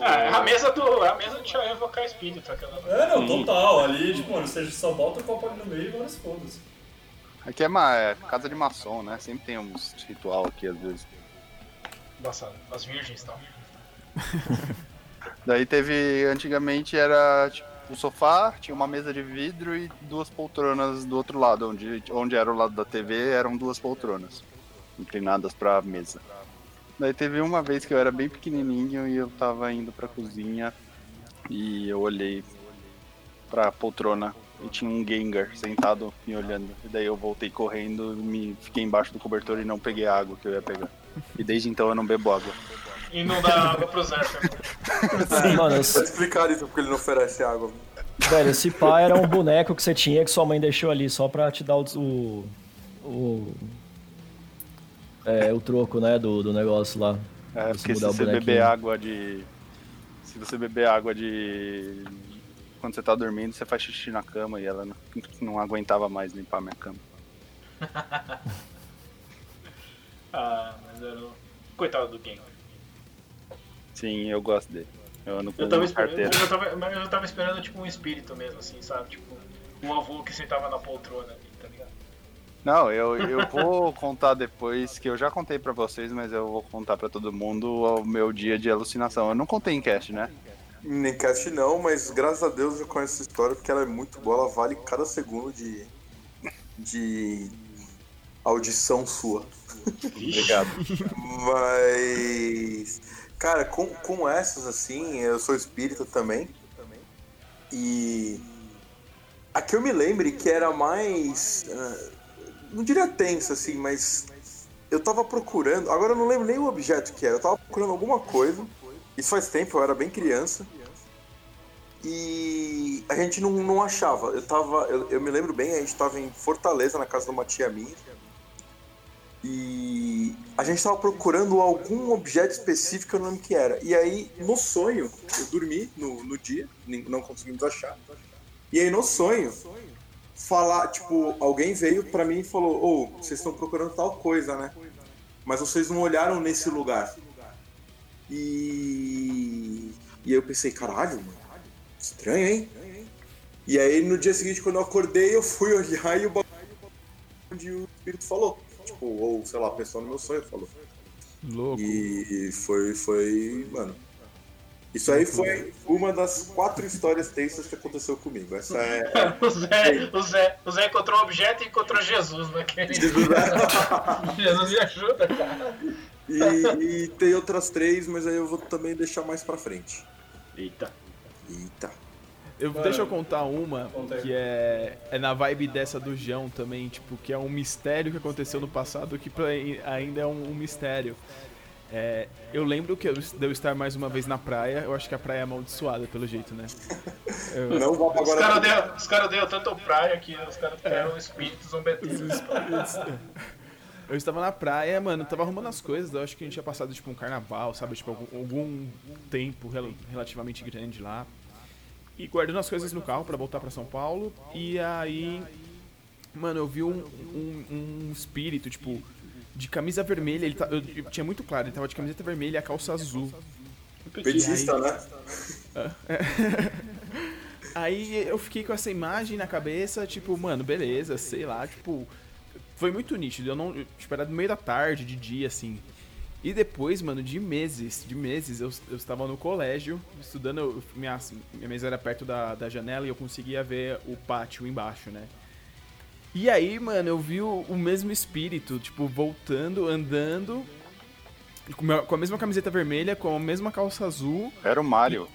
Ah, é a mesa do. É a mesa de evocar espírito, aquela. É, não, total. Ali, tipo, mano, você só bota o copo ali no meio e várias foda-se. Aqui é uma é, casa de maçom, né? Sempre tem uns ritual aqui às vezes. As virgens e tal. Daí teve, antigamente era tipo o sofá, tinha uma mesa de vidro e duas poltronas do outro lado, onde, onde era o lado da TV, eram duas poltronas inclinadas pra mesa. Daí teve uma vez que eu era bem pequenininho e eu tava indo pra cozinha e eu olhei pra poltrona e tinha um Gengar sentado me olhando. E daí eu voltei correndo, me fiquei embaixo do cobertor e não peguei a água que eu ia pegar. E desde então eu não bebo água. E não dá água pro Zé. Sim, mano, Tá explicado isso porque ele não oferece água. velho, esse pá era um boneco que você tinha que sua mãe deixou ali só pra te dar o. o, o- é, o troco, né, do, do negócio lá. É, Você porque se você beber água de. Se você beber água de. Quando você tá dormindo, você faz xixi na cama e ela não, não aguentava mais limpar minha cama. Ah, mas era o. Coitado do Gengar. Sim, eu gosto dele. Eu ando com Eu tava carteira. mas eu tava, mas eu tava esperando tipo um espírito mesmo, assim, sabe? Tipo, um avô que sentava na poltrona ali, tá ligado? Não, eu, eu vou contar depois, que eu já contei pra vocês, mas eu vou contar pra todo mundo o meu dia de alucinação. Eu não contei em cast, né? Nem cast não, mas graças a Deus eu conheço essa história porque ela é muito boa, ela vale cada segundo de, de audição sua. Obrigado. Mas, cara, com, com essas assim, eu sou espírita também. E a que eu me lembre que era mais. ah, não diria tensa, assim, mas eu tava procurando. Agora eu não lembro nem o objeto que era. Eu tava procurando alguma coisa. Isso faz tempo, eu era bem criança. E a gente não, não achava. Eu tava. Eu, eu me lembro bem, a gente tava em Fortaleza, na casa de uma tia minha. E a gente tava procurando algum objeto específico, eu não lembro que era. E aí, no sonho, eu dormi no, no dia, não conseguimos achar. E aí, no sonho, falar, tipo, alguém veio pra mim e falou: Ô, vocês estão procurando tal coisa, né? Mas vocês não olharam nesse lugar. E. E aí eu pensei: caralho, mano, estranho, hein? E aí, no dia seguinte, quando eu acordei, eu fui olhar e o bagulho onde o espírito falou. Tipo, ou sei lá, a pessoa no meu sonho falou. Louco. E foi, foi, mano. Isso aí foi uma das quatro histórias tensas que aconteceu comigo. Essa é. O Zé, o Zé, o Zé encontrou um objeto e encontrou Jesus naquele. Jesus me ajuda, cara. E, e tem outras três, mas aí eu vou também deixar mais pra frente. Eita. Eita. Eu, Mano, deixa eu contar uma conta aí. que é, é na vibe dessa do João também, tipo, que é um mistério que aconteceu no passado que pra- ainda é um, um mistério. É, eu lembro que eu, de eu estar mais uma vez na praia, eu acho que a praia é amaldiçoada pelo jeito, né? Não vá pra Os agora. caras deu, os cara deu tanto praia que os caras eram espíritos zombeteiros. Eu estava na praia, mano, tava arrumando as coisas, eu acho que a gente tinha passado, tipo, um carnaval, sabe? Tipo, algum, algum tempo rel- relativamente grande lá. E guardando as coisas no carro pra voltar pra São Paulo. E aí, mano, eu vi um, um, um espírito, tipo, de camisa vermelha. Ele tá, eu, eu tinha muito claro, ele tava de camiseta vermelha e a calça azul. Petista, né? Aí eu fiquei com essa imagem na cabeça, tipo, mano, beleza, sei lá, tipo. Foi muito nítido. Eu não. Tipo, era no meio da tarde, de dia, assim. E depois, mano, de meses, de meses, eu, eu estava no colégio, estudando, eu- minha, minha mesa era perto da, da janela e eu conseguia ver o pátio embaixo, né? E aí, mano, eu vi o, o mesmo espírito, tipo, voltando, andando, com a- com a mesma camiseta vermelha, com a mesma calça azul, Era o Mario.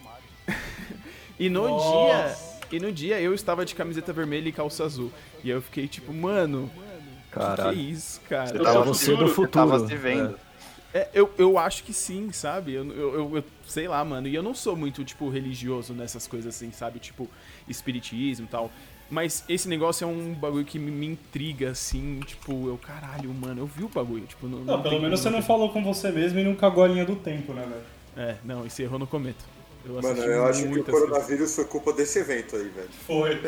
e no Nossa. dia. E no dia eu estava de camiseta vermelha e calça azul. E eu fiquei tipo, mano, que, que é Caralho. isso, cara? Você É tava você futuro, do você futuro. Tava se vendo. É, eu, eu acho que sim, sabe? Eu, eu, eu- eu- sei lá, mano. E eu não sou muito, tipo, religioso nessas coisas assim, sabe? Tipo, espiritismo e tal. Mas esse negócio é um bagulho que me, me intriga, assim, tipo, eu, caralho, mano, eu vi o bagulho, tipo, não, Não, pelo tem menos você não falou com você mesmo e não cagou a linha do tempo, né, velho? É, não, esse erro eu não cometo. Eu Mano, eu acho que o muitas coisas. coronavírus foi culpa desse evento aí, velho. Foi.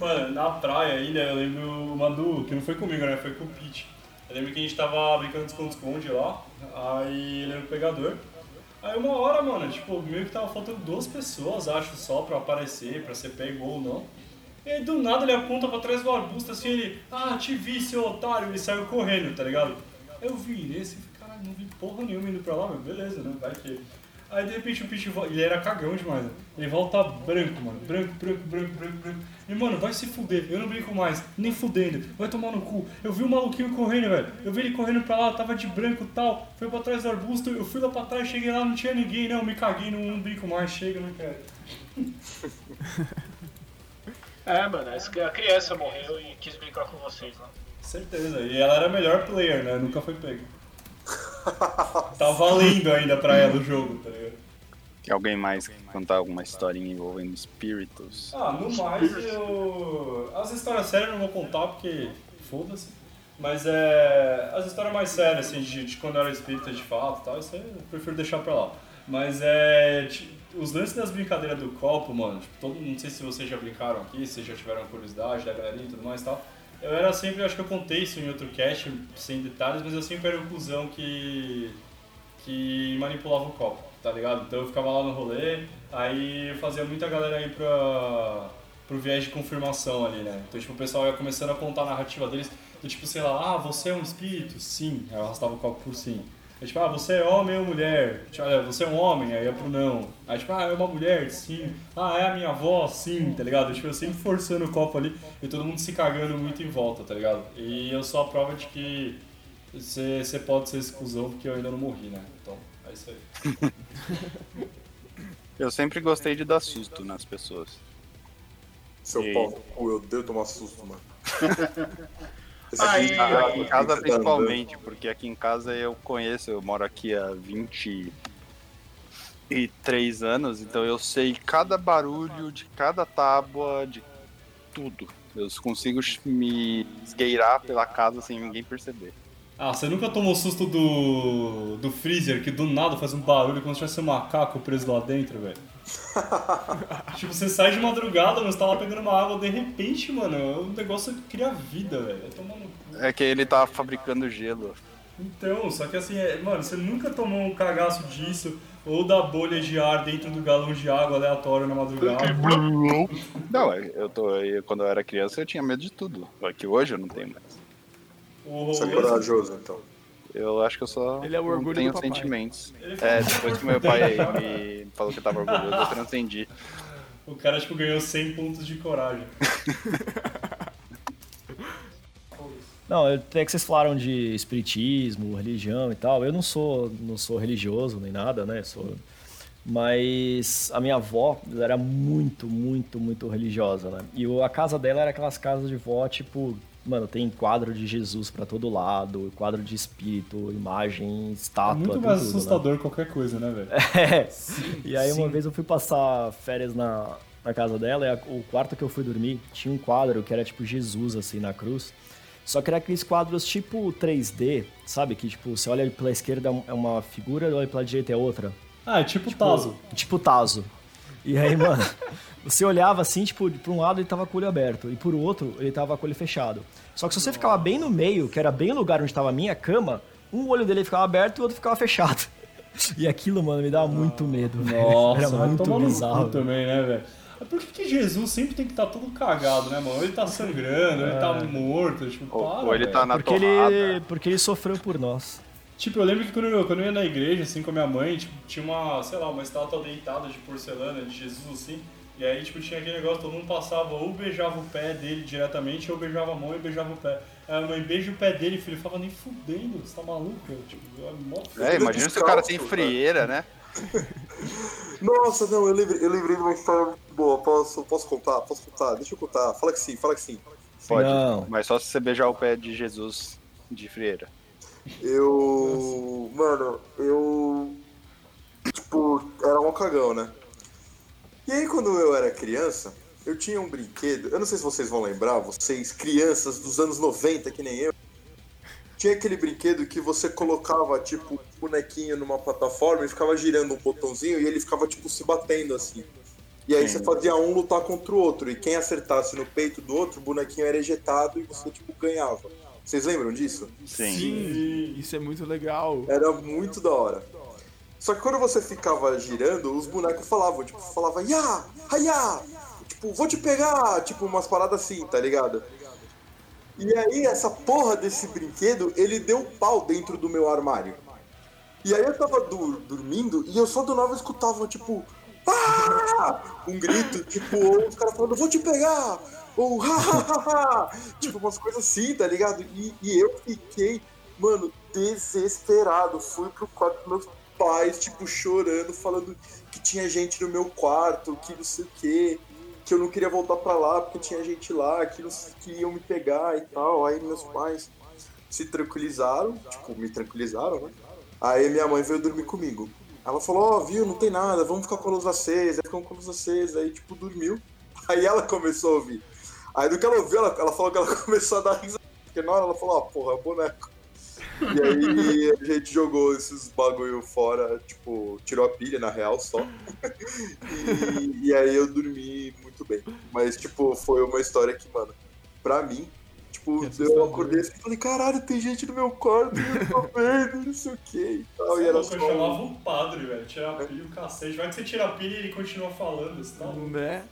Mano, na praia ainda, eu lembro uma do. que não foi comigo, né? Foi com o Pete. Eu lembro que a gente tava brincando de esconde-esconde lá, aí ele era o pegador. Aí uma hora, mano, tipo, meio que tava faltando duas pessoas, acho, só pra aparecer, pra ser pego ou não. E aí do nada ele aponta pra trás do arbusto assim, ele, ah, te vi, seu otário, ele saiu correndo, tá ligado? Eu vi esse, caralho, não vi porra nenhuma indo pra lá, meu, beleza, né? Vai que. Aí de repente o Pete volta, ele era cagão demais, né? Ele volta branco, mano, branco, branco, branco, branco, branco. E mano, vai se fuder, eu não brinco mais, nem fudendo, vai tomar no cu. Eu vi o maluquinho correndo, velho, eu vi ele correndo pra lá, tava de branco e tal, foi pra trás do arbusto, eu fui lá pra trás, cheguei lá, não tinha ninguém, não, me caguei, não, não brinco mais, chega, não quero. É, mano, a criança morreu e quis brincar com vocês lá. Certeza, e ela era a melhor player, né? Nunca foi pego. tá valendo ainda pra ela o jogo, tá ligado? Quer alguém mais contar alguma historinha envolvendo espíritos? Ah, no mais eu. As histórias sérias eu não vou contar porque. Foda-se. Mas é. As histórias mais sérias, assim, de, de quando eu era espírita de fato e tal, isso aí eu prefiro deixar pra lá. Mas é. Os lances das brincadeiras do copo, mano, tipo, todo, não sei se vocês já brincaram aqui, se já tiveram curiosidade da galerinha e tudo mais e tal. Eu era sempre, acho que eu contei isso em outro cast, sem detalhes, mas eu sempre era o cuzão que. que manipulava o copo, tá ligado? Então eu ficava lá no rolê, aí eu fazia muita galera ir pra. pro viés de confirmação ali, né? Então, tipo, o pessoal ia começando a contar a narrativa deles, do tipo, sei lá, ah, você é um espírito? Sim. Aí eu arrastava o copo por sim. Aí, tipo, ah, você é homem ou mulher? Tipo, ah, você é um homem? Aí ia pro não. Aí, tipo, ah, é uma mulher? Sim. Ah, é a minha avó? Sim, tá ligado? Tipo, eu sempre forçando o copo ali e todo mundo se cagando muito em volta, tá ligado? E eu sou a prova de que você você pode ser exclusão porque eu ainda não morri, né? Então, é isso aí. Eu sempre gostei de dar susto nas pessoas. Seu E- pau no cu, eu odeio tomar susto, mano. Aí- Ah, aqui em casa principalmente, porque aqui em casa eu conheço, eu moro aqui há 23 anos, então eu sei cada barulho de cada tábua, de tudo. Eu consigo me esgueirar pela casa sem ninguém perceber. Ah, você nunca tomou susto do, do freezer que do nada faz um barulho como se tivesse um macaco preso lá dentro, velho? tipo, você sai de madrugada, mas tá lá pegando uma água, de repente, mano, o negócio cria vida, velho. É que ele tá fabricando gelo. Então, só que assim, é- mano, você nunca tomou um cagaço disso, ou da bolha de ar dentro do galão de água aleatório na madrugada. Não, eu tô. eu- quando eu era criança eu tinha medo de tudo. Só que hoje eu não tenho mais. O Você é corajoso, então. Eu acho que eu só Ele é o não orgulho tenho do papai. sentimentos. Ele É, depois que meu pai me falou que eu tava orgulhoso, eu transcendi. O cara, tipo, ganhou 100 pontos de coragem. Não, até que vocês falaram de espiritismo, religião e tal. Eu não sou, não sou religioso nem nada, né? Sou... Mas a minha avó era muito, muito, muito religiosa, né? E a casa dela era aquelas casas de vó, tipo, mano, tem quadro de Jesus pra todo lado, quadro de espírito, imagem, É estátua, muito tem mais tudo, né? assustador qualquer coisa, né, velho? É. E aí uma vez eu fui passar férias na, na casa dela e a- o quarto que eu fui dormir tinha um quadro que era tipo Jesus assim na cruz. Só que era aqueles quadros tipo 3D, sabe? Que tipo, você olha pela esquerda é uma figura, olha pela direita é outra. Ah, é tipo, Tazo. Tipo Tazo. E aí, mano, você olhava assim, tipo, por um lado ele tava com o olho aberto e por outro ele tava com o olho fechado. Só que se você ficava bem no meio, que era bem o lugar onde tava a minha cama, um olho dele ficava aberto e o outro ficava fechado. E aquilo, mano, me dava muito medo, velho. Nossa, Era muito bizarro. também, né, velho? Mas Por que, que Jesus sempre tem que estar todo cagado, né, mano? Ou ele tá sangrando, ou ele tá morto, tipo, Ou, para, ou ele velho. tá na Porque torrada. ele, porque ele sofreu por nós. Tipo, eu lembro que quando eu, quando eu ia na igreja, assim, com a minha mãe, tipo, tinha uma, sei lá, uma estátua deitada de porcelana de Jesus, assim. E aí, tipo, tinha aquele negócio, todo mundo passava ou beijava o pé dele diretamente, ou beijava a mão e beijava o pé. Aí a mãe beija o pé dele, filho, eu falava, nem fudendo, você tá maluco? Tipo, é. É, imagina se o cara tem frieira, né? Nossa, não, eu lembrei, eu lembrei de uma história muito boa. Posso, posso contar? Posso contar? Deixa eu contar. Fala que sim, fala que sim. Pode. Não. Mas só se você beijar o pé de Jesus de frieira. Eu. Mano, eu. Tipo, era um cagão, né? E aí, quando eu era criança, eu tinha um brinquedo. Eu não sei se vocês vão lembrar, vocês, crianças dos anos 90, que nem eu. Tinha aquele brinquedo que você colocava, tipo, um bonequinho numa plataforma e ficava girando um botãozinho e ele ficava, tipo, se batendo assim. E aí Sim. você fazia um lutar contra o outro. E quem acertasse no peito do outro, o bonequinho era ejetado e você, tipo, ganhava. Vocês lembram disso? Sim. Isso é muito legal. Era muito da hora. Só que quando você ficava girando, os bonecos falavam, tipo, falava, ya, hayá, tipo, vou te pegar, tipo, umas paradas assim, tá ligado? E aí, essa porra desse brinquedo, ele deu pau dentro do meu armário. E aí eu tava dur- dormindo e eu só do nada escutava, tipo, ah! um grito, tipo, ou os caras falando, vou te pegar! Ou, ha, ha, ha! Tipo, umas coisas assim, tá ligado? E, e eu fiquei, mano, desesperado. Fui pro quarto dos meus pais, tipo, chorando, falando que tinha gente no meu quarto, que não sei o quê, que eu não queria voltar pra lá porque tinha gente lá, que, não que iam me pegar e tal. Aí meus pais se tranquilizaram, tipo, me tranquilizaram, né? Aí minha mãe veio dormir comigo. Ela falou, ó, viu, não tem nada, vamos ficar com a luz acesa. Aí ficamos com a luz acesa, aí tipo, dormiu. Aí ela começou a ouvir. Aí do que ela ouviu, ela, ela falou que ela começou a dar risada. porque na hora ela falou, ah, porra, é um boneco. E aí a gente jogou esses bagulho fora, tipo, tirou a pilha na real só. E, e aí eu dormi muito bem. Mas, tipo, foi uma história que, mano, pra mim, tipo, eu acordei assim e falei, caralho, tem gente no meu quarto, eu tô vendo, não sei o que e tal. Você é era só. eu chamava o padre, velho. Tirar a pilha e o cacete. Vai que você tira a pilha e ele continua falando, você tá louco. Né?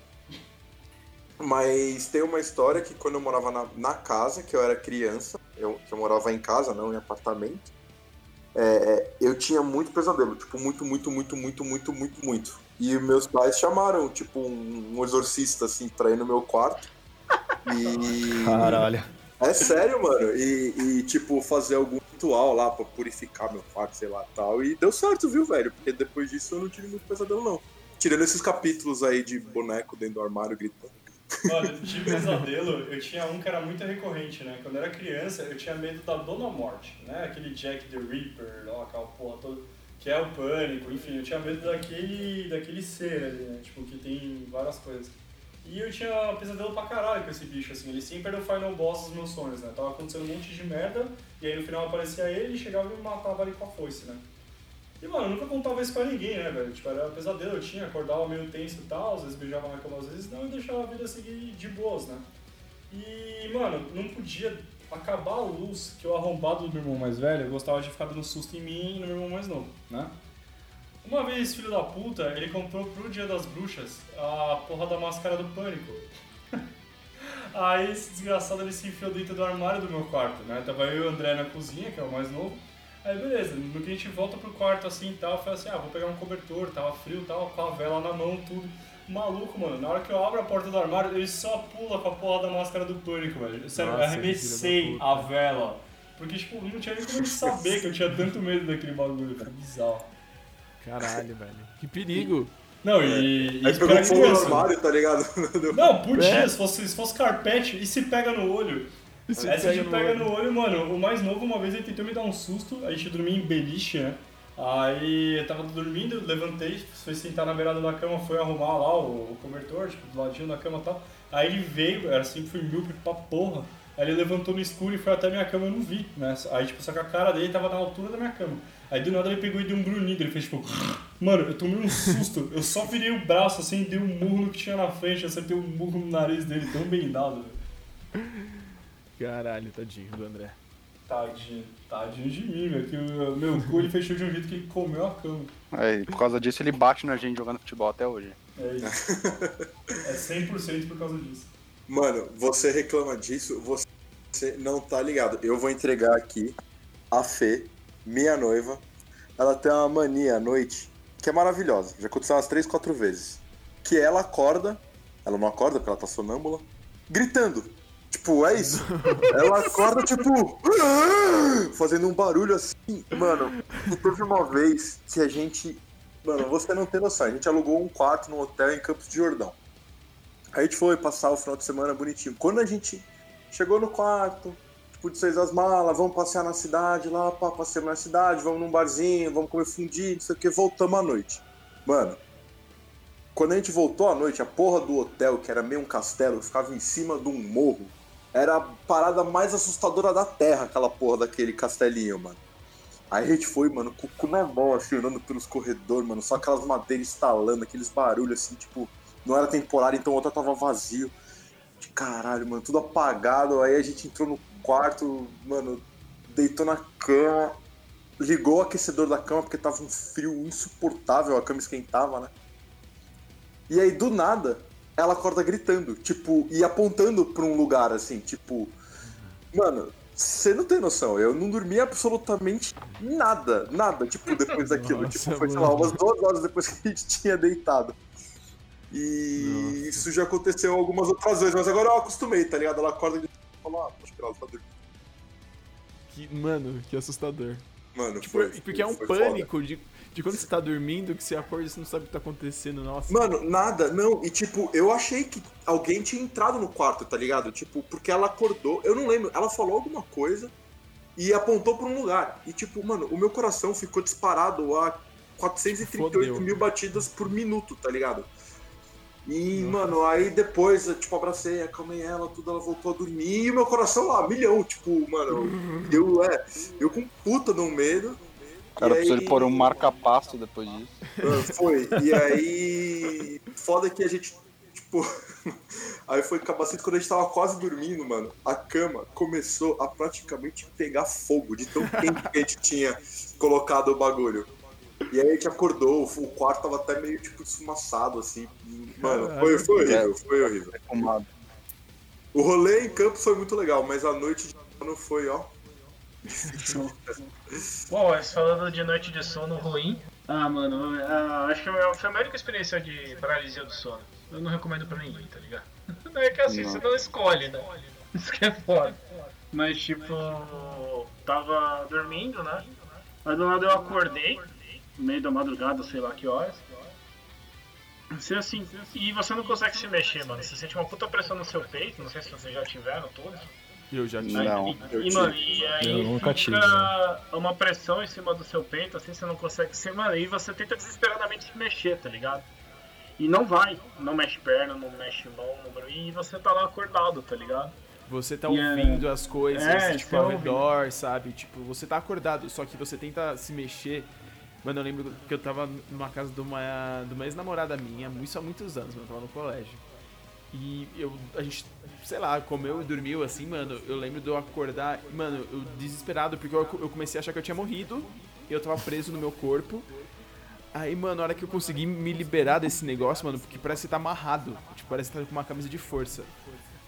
Mas tem uma história que quando eu morava na, na casa, que eu era criança, eu, que eu morava em casa, não em apartamento, é, é, eu tinha muito pesadelo, tipo, muito, muito, muito, muito, muito, muito, muito. E meus pais chamaram, tipo, um, um exorcista, assim, pra ir no meu quarto. E. Caralho. É sério, mano. E, e, tipo, fazer algum ritual lá pra purificar meu quarto, sei lá tal. E deu certo, viu, velho? Porque depois disso eu não tive muito pesadelo, não. Tirando esses capítulos aí de boneco dentro do armário gritando. Mano, de pesadelo, eu tinha um que era muito recorrente, né? Quando eu era criança, eu tinha medo da Dona Morte, né? Aquele Jack the Ripper, ó, aquela porra toda, que é o pânico, enfim, eu tinha medo daquele, daquele ser ali, né? Tipo, que tem várias coisas. E eu tinha pesadelo pra caralho com esse bicho, assim, ele sempre era o final boss dos meus sonhos, né? Tava acontecendo um monte de merda, e aí no final aparecia ele chegava e me matava ali com a foice, né? E, mano, eu nunca contava isso pra ninguém, né, velho? Tipo, era pesadelo, eu tinha, acordava meio tenso e tal, às vezes beijava na cama, às vezes não, e deixava a vida seguir de boas, né? E, mano, não podia acabar a luz que o arrombado do meu irmão mais velho gostava de ficar dando susto em mim e no meu irmão mais novo, né? Uma vez, filho da puta, ele comprou pro Dia das Bruxas a porra da máscara do pânico. Aí esse desgraçado ele se enfiou dentro do armário do meu quarto, né? Tava eu e o André na cozinha, que é o mais novo. Aí beleza, no que a gente volta pro quarto assim e tal, eu falei assim, ah, vou pegar um cobertor, tava frio tal, com a vela na mão, tudo. Maluco, mano, na hora que eu abro a porta do armário, ele só pula com a porra da máscara do pânico, velho. Sério, eu Nossa, arremessei filho da a vela. Porque, tipo, não tinha nem como ele saber que eu tinha tanto medo daquele bagulho, cara. Bizarro. Caralho, velho. Que perigo. Não, e, e Aí pegou fogo no armário, tá ligado? Não, podia, É. se, fosse, se fosse carpete, e se pega no olho. Isso Aí se a pega gente no pega olho. no olho, mano, o mais novo uma vez ele tentou me dar um susto, a gente dormia em beliche, né? Aí eu tava dormindo, levantei, fui sentar na beirada da cama, foi arrumar lá o, o cobertor, tipo, do ladinho da cama e tal. Aí ele veio, era assim, fui míope pra porra. Aí ele levantou no escuro e foi até a minha cama, eu não vi, né? Aí, tipo, só que a cara dele tava na altura da minha cama. Aí do nada ele pegou e deu um grunhido, ele fez tipo, mano, eu tomei um susto, eu só virei o braço assim, dei um murro no que tinha na frente, acertei um murro no nariz dele, tão bem dado, velho. Caralho, tadinho do André. Tadinho, tadinho de mim, velho, que o meu cu ele fechou de um jeito que ele comeu a cama. Aí, por causa disso, ele bate na gente jogando futebol até hoje. É isso. É 100% por causa disso. Mano, você reclama disso, você não tá ligado. Eu vou entregar aqui a Fê, minha noiva. Ela tem uma mania à noite que é maravilhosa. Já aconteceu umas três, quatro vezes. Que ela acorda, ela não acorda porque ela tá sonâmbula, gritando. Tipo, é isso. Ela acorda, tipo, fazendo um barulho assim. Mano, teve uma vez que a gente. Mano, você não tem noção. A gente alugou um quarto num hotel em Campos de Jordão. Aí a gente foi passar o final de semana bonitinho. Quando a gente chegou no quarto, tipo, desfez as malas, vamos passear na cidade lá, pá, passeamos na cidade, vamos num barzinho, vamos comer fundido, não sei o que, voltamos à noite. Mano, quando a gente voltou à noite, a porra do hotel, que era meio um castelo, ficava em cima de um morro, era a parada mais assustadora da terra, aquela porra daquele castelinho, mano. Aí a gente foi, mano, com o cu na mão, assim, andando pelos corredores, mano, só aquelas madeiras estalando, aqueles barulhos, assim, tipo, não era temporário, então o hotel tava vazio. Caralho, mano, tudo apagado. Aí a gente entrou no quarto, mano, deitou na cama, ligou o aquecedor da cama porque tava um frio insuportável, a cama esquentava, né? E aí, do nada, ela acorda gritando, tipo, e apontando pra um lugar, assim, tipo. Mano, você não tem noção, eu não dormi absolutamente nada, nada, tipo, depois daquilo. Nossa, tipo, foi, sei lá, umas duas horas depois que a gente tinha deitado. E Nossa. isso já aconteceu algumas outras vezes, mas agora eu acostumei, tá ligado? Ela acorda e fala, ah, acho que ela tá dormindo. Que, mano, que assustador. Mano, Tipo, foi, porque é um foda. pânico de, de quando você tá dormindo, que você acorda e você não sabe o que tá acontecendo. Nossa. Mano, nada, não. E tipo, eu achei que alguém tinha entrado no quarto, tá ligado? Tipo, porque ela acordou, eu não lembro, ela falou alguma coisa e apontou pra um lugar. E tipo, mano, o meu coração ficou disparado a 438 Fodeu. mil batidas por minuto, tá ligado? E, mano, aí depois, eu, tipo, abracei, acalmei ela, tudo, ela voltou a dormir e o meu coração lá, milhão, tipo, mano, eu, é, eu com puta no medo. Cara, precisou aí- de pôr um marca-passo depois disso. Ah, Foi. E aí. Foda que a gente. Tipo. Aí foi capacete quando a gente tava quase dormindo, mano. A cama começou a praticamente pegar fogo de tão quente que a gente tinha colocado o bagulho. E aí a gente acordou, o quarto tava até meio tipo esfumaçado, assim. Mano, foi, foi horrível, foi horrível. Fumado. O rolê em Campos foi muito legal, mas a noite de sono foi, ó. Bom, mas falando de noite de sono ruim. Ah, mano, ah, acho que foi a única experiência de paralisia do sono. Eu não recomendo pra ninguém, tá ligado? É que assim, Não. você não escolhe, né? Isso que é foda. Mas tipo, tava dormindo, né? Aí do lado eu acordei, meio da madrugada, sei lá que horas. Você assim, e você não consegue se mexer, mano. Você sente uma puta pressão no seu peito, não sei se vocês já tiveram todos. Eu já tive. Não, e, eu e, mano, e aí Eu nunca fica tive, né? uma pressão em cima do seu peito, assim, você não consegue se mano, e você tenta desesperadamente se mexer, tá ligado? E não vai, não mexe perna, não mexe mão, não- e você tá lá acordado, tá ligado? Você tá é- ouvindo as coisas, É, tipo, ao ouve. redor, sabe? Tipo, você tá acordado, só que você tenta se mexer. Mano, eu lembro que eu tava numa casa de uma, de uma ex-namorada minha, muito, há muitos anos, mano, eu tava no colégio. E eu, a gente, sei lá, comeu e dormiu assim, mano. Eu lembro de eu acordar, mano, eu desesperado, porque eu, eu comecei a achar que eu tinha morrido, eu tava preso no meu corpo. Aí, mano, na hora que eu consegui me liberar desse negócio, mano, porque parece que tá amarrado. Tipo, parece que tá com uma camisa de força.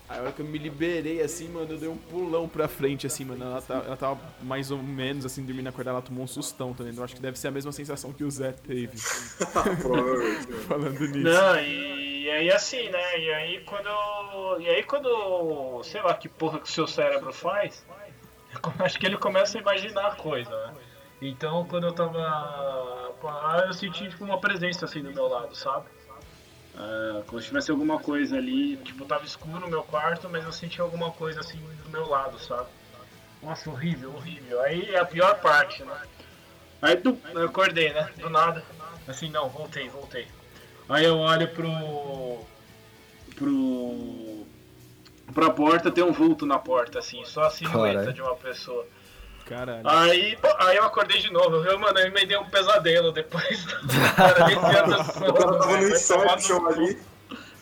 Aí a hora que eu me liberei, assim, mano, eu dei um pulão pra frente, assim, mano. Ela, tá, ela tava mais ou menos, assim, dormindo acordar, ela tomou um sustão também. Eu acho que deve ser a mesma sensação que o Zé teve, Provavelmente. falando nisso. Não, e, e aí assim, né? E aí quando. E aí quando. Sei lá que porra que o seu cérebro faz, eu acho que ele começa a imaginar a coisa, né? Então quando eu tava eu senti tipo uma presença assim do meu lado, sabe? Ah, como se tivesse alguma coisa ali, tipo, tava escuro no meu quarto, mas eu senti alguma coisa assim do meu lado, sabe? Nossa, horrível, horrível. Aí é a pior parte, né? Aí tu, eu acordei, né? Do nada. Assim, não, voltei, voltei. Aí eu olho pro. pro. pra porta, tem um vulto na porta, assim, só a silhueta Caralho. de uma pessoa. Caralho. Aí, pô, aí eu acordei de novo, eu, mano, eu me dei um pesadelo depois. Cara, nem tinha noção, O cara tava no Inception ali.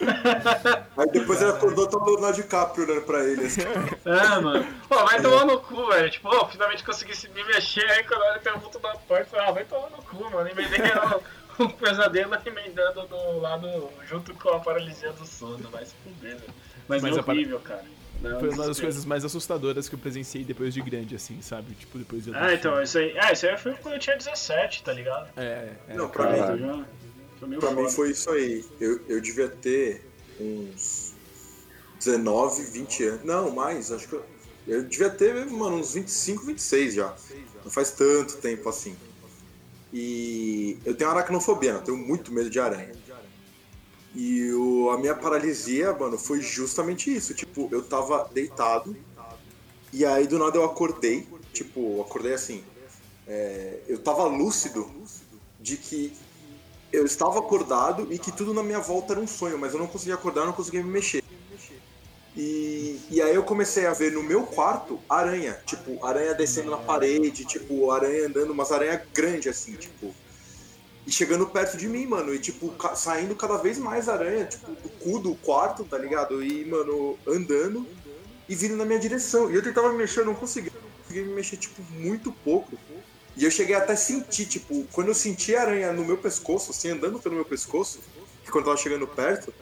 Aí depois ele acordou, tava o Leonardo DiCaprio olhando pra ele. Assim. É, mano. Pô, vai tomar no cu, velho. Tipo, ó, finalmente consegui se- me mexer, aí quando eu tem vulto na porta, eu falei, ah, vai tomar no cu, mano. Emendei um, um pesadelo emendando do lado junto com a paralisia do sono, vai se fuder, velho. Mas, Mas é a par- horrível, cara. Não, Foi uma das coisas mais assustadoras que eu presenciei depois de grande, assim, sabe? Tipo, depois de Ah, então, isso aí. Ah, isso aí foi quando eu tinha 17, tá ligado? É, é. Não, pra Então mim, já. Pra mim foda. foi isso aí. Eu, eu devia ter uns 19, 20 anos. Não, mais, acho que eu, eu devia ter, mano, uns 25, 26 já. Não faz tanto tempo assim. E eu tenho aracnofobia, né? eu tenho muito medo de aranha. E o, a minha paralisia, mano, foi justamente isso. Tipo, eu tava deitado e aí do nada eu acordei. Tipo, acordei assim. é, eu tava lúcido de que eu estava acordado e que tudo na minha volta era um sonho, mas eu não conseguia acordar, eu não conseguia me mexer. E, e aí eu comecei a ver no meu quarto aranha, tipo, aranha descendo na parede, tipo, aranha andando, umas aranha grande assim, tipo. E chegando perto de mim, mano, e tipo, ca- saindo cada vez mais aranha, tipo, do cu do quarto, tá ligado? E, mano, andando e vindo na minha direção. E eu tentava me mexer, eu não conseguia, eu não conseguia me mexer, tipo, muito pouco. E eu cheguei até a sentir, tipo, quando eu senti a aranha no meu pescoço, assim, andando pelo meu pescoço, que quando eu tava chegando perto,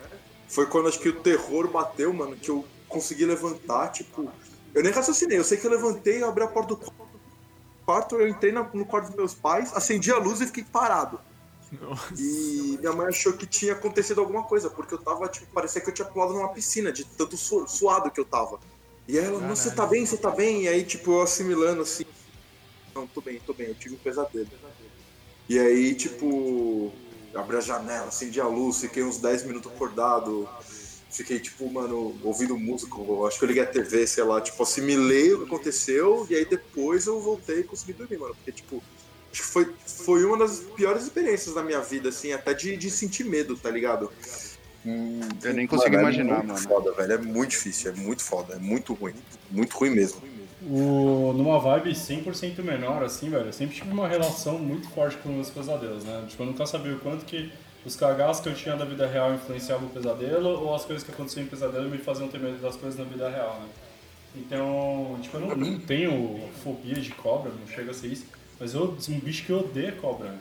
foi quando acho que o terror bateu, mano, que eu consegui levantar, tipo. Eu nem raciocinei, eu sei que eu levantei, abri a porta do quarto, eu entrei no quarto dos meus pais, acendi a luz e fiquei parado. Nossa. E minha mãe achou que tinha acontecido alguma coisa, porque eu tava, tipo, parecia que eu tinha pulado numa piscina, de tanto su- suado que eu tava. E aí ela, nossa, você tá bem, você tá bem? E aí, tipo, eu assimilando assim. Não, tô bem, tô bem, eu tive um pesadelo. E aí, tipo, abri a janela, acendi a luz, fiquei uns 10 minutos acordado. Fiquei, tipo, mano, ouvindo música, acho que eu liguei a TV, sei lá, tipo, assimilei o que aconteceu, e aí depois eu voltei e consegui dormir, mano. Porque, tipo, acho que foi, foi uma das piores experiências da minha vida, assim, até de, de sentir medo, tá ligado? Hum, Eu nem consigo mano, imaginar, é muito mano. foda, velho. É muito difícil, é muito foda, é muito ruim. Muito ruim mesmo. O, numa vibe 100% menor, assim, velho, eu sempre tive uma relação muito forte com os pesadelos, né? Tipo, eu nunca sabia o quanto que os cagaços que eu tinha da vida real influenciavam o pesadelo ou as coisas que aconteciam em pesadelo me faziam ter medo das coisas na vida real, né? Então, tipo, eu não, não tenho fobia de cobra, não chega a ser isso, mas eu sou um bicho que odeia cobra, né?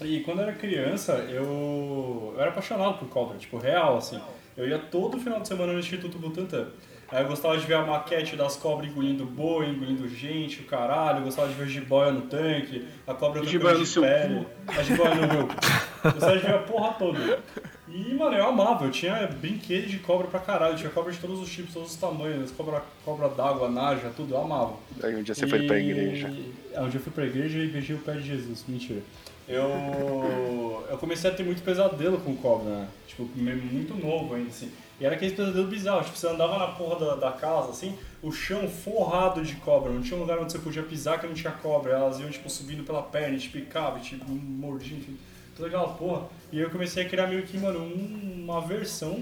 E quando eu era criança, eu, eu era apaixonado por cobra, tipo, real, assim. Eu ia todo final de semana no Instituto Butantan. Aí eu gostava de ver a maquete das cobras engolindo boi, engolindo gente, o caralho. Eu gostava de ver jiboia no tanque, a cobra trocando de pele, a jiboia no meu. Eu gostava de ver a porra toda. E, mano, eu amava. Eu tinha brinquedo de cobra pra caralho. Eu tinha cobra de todos os tipos, todos os tamanhos. Cobra, cobra d'água, naja, tudo. Eu amava. Aí um dia você foi pra igreja. É, um dia eu fui pra igreja e beijei o pé de Jesus. Mentira. Eu, eu comecei a ter muito pesadelo com cobra, né? Tipo, muito novo ainda, assim. E era aquele pesadelo bizarro. Tipo, você andava na porra da, da casa, assim, o chão forrado de cobra. Não tinha um lugar onde você podia pisar que não tinha cobra. Elas iam, tipo, subindo pela perna, e te picavam, e te mordiam, enfim. Toda aquela porra. E eu comecei a criar meio que, mano, um- uma versão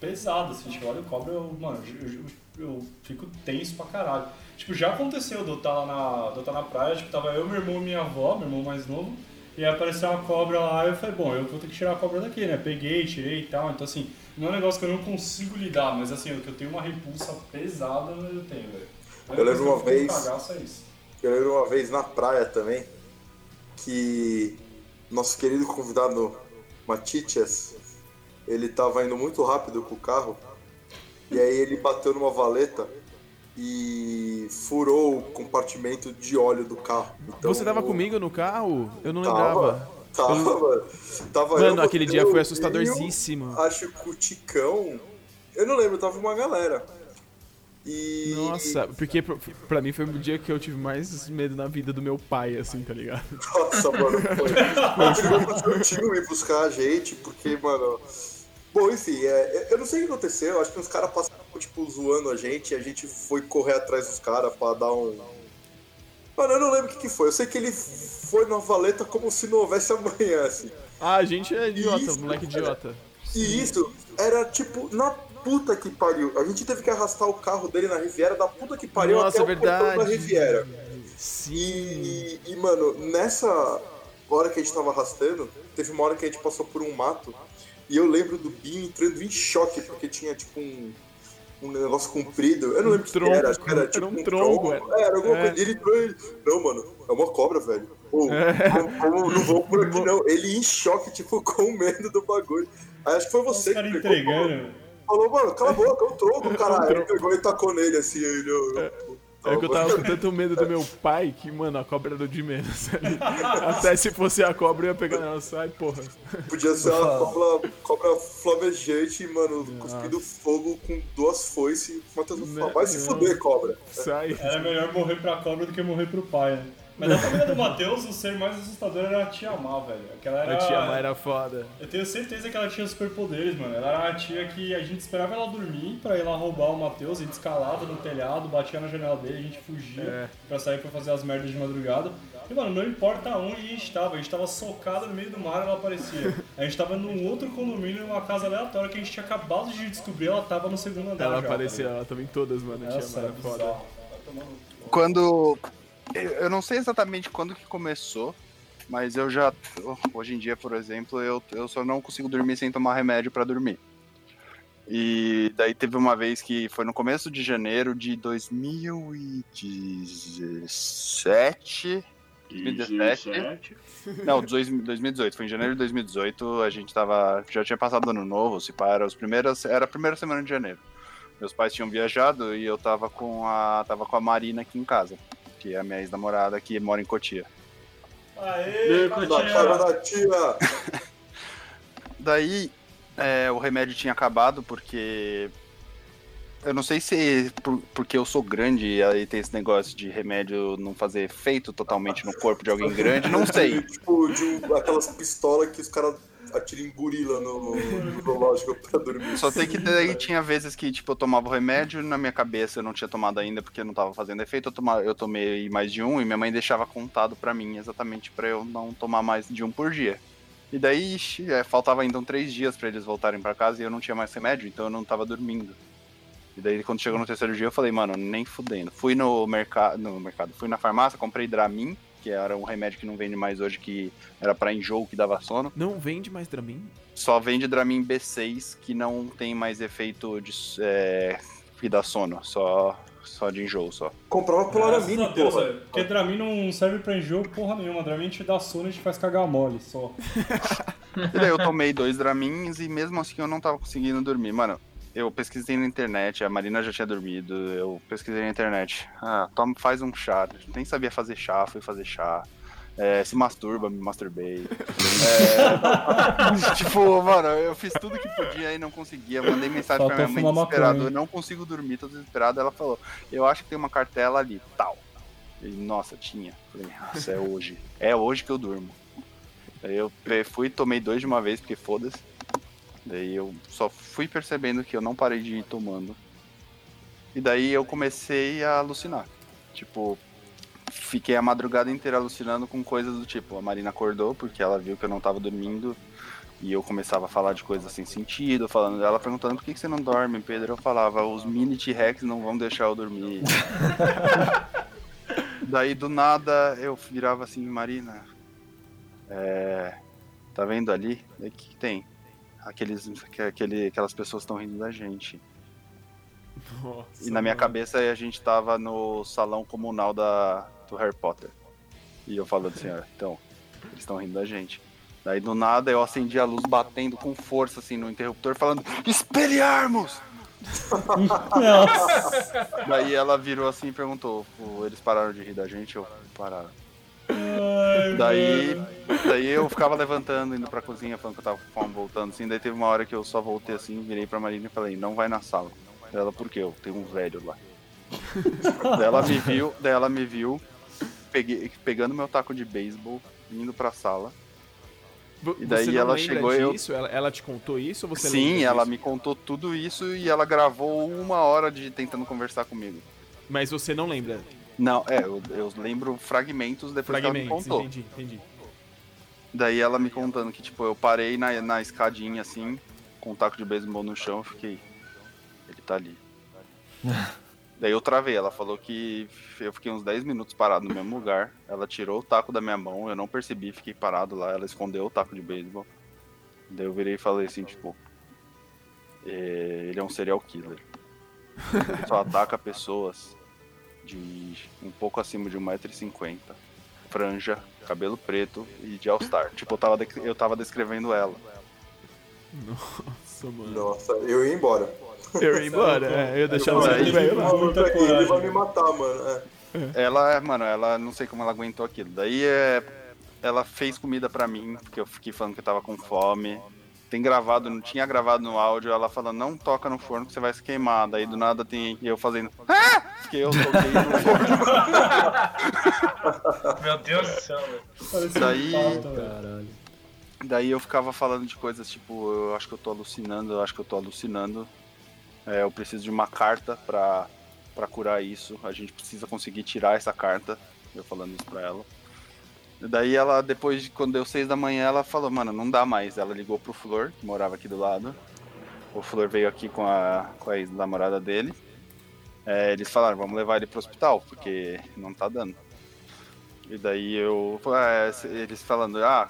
pesada, assim. Tipo, olha, cobra, eu, mano, eu, eu- eu fico tenso pra caralho. Tipo, já aconteceu de eu estar lá na, de eu estar na praia, tipo, tava eu, meu irmão e minha avó, meu irmão mais novo, e aí apareceu uma cobra lá, e eu falei, bom, eu vou ter que tirar a cobra daqui, né? Peguei, tirei e tal, então assim, não é um negócio que eu não consigo lidar, mas assim, que eu tenho uma repulsa pesada, eu tenho, velho. Única Eu lembro uma eu vez- cagaço é isso. Eu lembro uma vez na praia também que nosso querido convidado Matichas, ele tava indo muito rápido com o carro e aí ele bateu numa valeta e furou o compartimento de óleo do carro. Então, Você tava o- comigo no carro? Eu não Tava, lembrava. tava, mano. Tava eu, Mano, aquele dia foi eu, assustadorzíssimo. Acho que o Ticão. Eu não lembro, tava uma galera. E. Nossa, porque pra, mim foi o dia que eu tive mais medo na vida do meu pai, assim, tá ligado? Nossa, mano, foi. Eu tive que ir buscar a gente, porque, mano. Bom, enfim, é, eu não sei o que aconteceu. Acho que os caras passaram, tipo, zoando a gente e a gente foi correr atrás dos caras pra dar um. Mano, eu não lembro o que, que foi. Eu sei que ele foi na valeta como se não houvesse amanhã, assim. Ah, a gente é idiota, Isso, moleque idiota. E isso era tipo na puta que pariu. A gente teve que arrastar o carro dele na Riviera da puta que pariu Nossa, até o portão da verdade. Riviera. Sim. E, e, mano, nessa hora que a gente tava arrastando, teve uma hora que a gente passou por um mato e eu lembro do Binho entrando em choque porque tinha tipo um, um negócio comprido. Eu não lembro o que tronco, era, acho que era era tipo um um tronco, tronco. É, era alguma é. coisa. E ele entrou e ele, não, mano, é uma cobra, velho. Pô, É. não, não, vou por aqui não. Ele em choque, tipo, com medo do bagulho. Aí acho que foi você que pegou, entregando. Falou, mano, cala a boca, é um tronco, caralho. tronco. Ele pegou e tacou nele assim, ele. eu- eu- É que eu tava com tanto medo do meu pai que, mano, a cobra era o de menos ali. Até se fosse a cobra, eu ia pegar nela, sai, porra. Podia ser uma cobra, cobra flamejante, mano, cuspindo fogo com duas foices. Matheus vai falar, vai se fuder, cobra. Sai. Era melhor morrer pra cobra do que morrer pro pai, né? Mas na família do Matheus, o ser mais assustador era a tia Má, velho. Aquela era... A tia Má era foda. Eu tenho certeza que ela tinha superpoderes, mano. Ela era a tia que a gente esperava ela dormir pra ir lá roubar o Matheus, a gente escalava no telhado, batia na janela dele, a gente fugia É. pra sair pra fazer as merdas de madrugada. E, mano, não importa onde a gente tava, a gente tava socado no meio do mar ela aparecia. A gente tava num outro condomínio, numa casa aleatória que a gente tinha acabado de descobrir, ela tava no segundo andar. Ela já, aparecia, tá ela tava em todas, mano. A tia Má era era foda. Quando. Eu não sei exatamente quando que começou, mas eu já. Hoje em dia, por exemplo, eu, eu só não consigo dormir sem tomar remédio pra dormir. E daí teve uma vez que foi no começo de janeiro de 2017. 2017. 17. Não, dois- 2018. Foi em janeiro de 2018. A gente tava. Já tinha passado ano novo, se pá, era, os primeiras, era a primeira semana de janeiro. Meus pais tinham viajado e eu tava com a. tava com a Marina aqui em casa. Que é a minha ex-namorada que mora em Cotia. Aê, Da Da Cotinha! cara da tia. Daí é, o remédio tinha acabado porque. Eu não sei se por- porque eu sou grande e aí tem esse negócio de remédio não fazer efeito totalmente no corpo de alguém grande, não sei. tipo, de um- aquelas pistolas que os caras atiram em gorila no, no zoológico pra dormir. Só sei que daí tinha vezes que, tipo, eu tomava o remédio na minha cabeça eu não tinha tomado ainda porque não tava fazendo efeito. Eu, toma, eu tomei mais de um e minha mãe deixava contado pra mim exatamente pra eu não tomar mais de um por dia. E daí, ixi, é, faltava ainda três dias pra eles voltarem pra casa e eu não tinha mais remédio, então eu não tava dormindo. E daí, quando chegou no terceiro dia, eu falei, mano, nem fudendo. Fui no mercado, no mercado, fui na farmácia, comprei Dramin, que era um remédio que não vende mais hoje, que era pra enjoo, que dava sono. Não vende mais Dramin? Só vende Dramin B6, que não tem mais efeito de é, que dá sono, só, só de enjoo, só. Comprava Polaramine, Graças a Deus, porra. velho. Porque Dramin não serve pra enjoo porra nenhuma. Dramin te dá sono e te faz cagar mole só. E daí eu tomei dois Dramins e mesmo assim eu não tava conseguindo dormir. Mano, eu pesquisei na internet, a Marina já tinha dormido, eu pesquisei na internet. Ah, toma, faz um chá. Nem sabia fazer chá, fui fazer chá. É, se masturba, me masturbei. É, tipo, mano, eu fiz tudo que podia e não conseguia. Mandei mensagem pra Faltou minha mãe desesperado. maconha. Eu não consigo dormir, tô desesperado. Ela falou, eu acho que tem uma cartela ali, tal. E, nossa, tinha. Falei, nossa, é hoje. É hoje que eu durmo. Aí eu fui, tomei dois de uma vez, porque foda-se. Daí eu só fui percebendo que eu não parei de ir tomando. E daí eu comecei a alucinar. Tipo, fiquei a madrugada inteira alucinando com coisas do tipo, a Marina acordou porque ela viu que eu não tava dormindo. E eu começava a falar de coisas sem sentido, falando, ela perguntando por que que você não dorme, Pedro. Eu falava, os mini T-Rex não vão deixar eu dormir. Daí do nada eu virava assim, Marina, é, tá vendo ali? O que, que tem? Aqueles, que- aquele, aquelas pessoas estão rindo da gente. Nossa, E na minha mano. cabeça a gente tava no salão comunal da, do Harry Potter. E eu falando assim, ó, então, eles estão rindo da gente. Daí do nada eu acendi a luz batendo com força assim no interruptor, falando, espelharmos! Nossa. Daí ela virou assim e perguntou, "Pô, eles pararam de rir da gente? Eu, pararam. Ai, Daí, mano. daí eu ficava levantando, indo pra cozinha, falando que eu tava com fome, voltando assim. Daí teve uma hora que eu só voltei assim, virei pra Marina e falei, não vai na sala. Ela, por quê? Eu tenho um velho lá. daí ela me viu, daí ela me viu, peguei, pegando meu taco de beisebol, indo pra sala. Vo- e daí você não ela lembra chegou e eu- disso? Ela, ela te contou isso ou você Sim, ela disso? me contou tudo isso e ela gravou uma hora de tentando conversar comigo. Mas você não lembra. Não, é, eu, eu lembro fragmentos depois que ela me Fragmentos, contou. entendi, entendi. Daí ela me contando que, tipo, eu parei na, na escadinha, assim, com um taco de beisebol no chão, eu fiquei... Ele tá ali. Daí eu travei, ela falou que eu fiquei uns 10 minutos parado no mesmo lugar, ela tirou o taco da minha mão, eu não percebi, fiquei parado lá, ela escondeu o taco de beisebol. Daí eu virei e falei assim, tipo... "É, ele é um serial killer. Ele só ataca pessoas de um pouco acima de 1,50m franja, cabelo preto e de All-Star. Tipo, eu tava, eu tava descrevendo ela. Nossa, mano. Nossa, eu ia embora. Eu ia embora, é, eu ia deixar lá. muita Ele vai me matar, mano. É. Ela, mano, ela não sei como ela aguentou aquilo. Daí é, ela fez comida pra mim, porque eu fiquei falando que eu tava com fome. Tem gravado, não tinha gravado no áudio, ela falando, não toca no forno que você vai se queimar. Daí do nada tem eu fazendo. Ah! Porque eu toquei no forno. Meu Deus do céu, velho. Daí-. Caralho. Daí eu ficava falando de coisas tipo, eu acho que eu tô alucinando, eu acho que eu tô alucinando. É, eu preciso de uma carta pra, pra curar isso. A gente precisa conseguir tirar essa carta. Eu falando isso pra ela. Daí ela, depois de quando deu seis da manhã, ela falou, mano, não dá mais. Ela ligou pro Flor, que morava aqui do lado. O Flor veio aqui com a, com a ex-namorada dele. É, eles falaram, vamos levar ele pro hospital, porque não tá dando. E daí eu. é, eles falando, ah,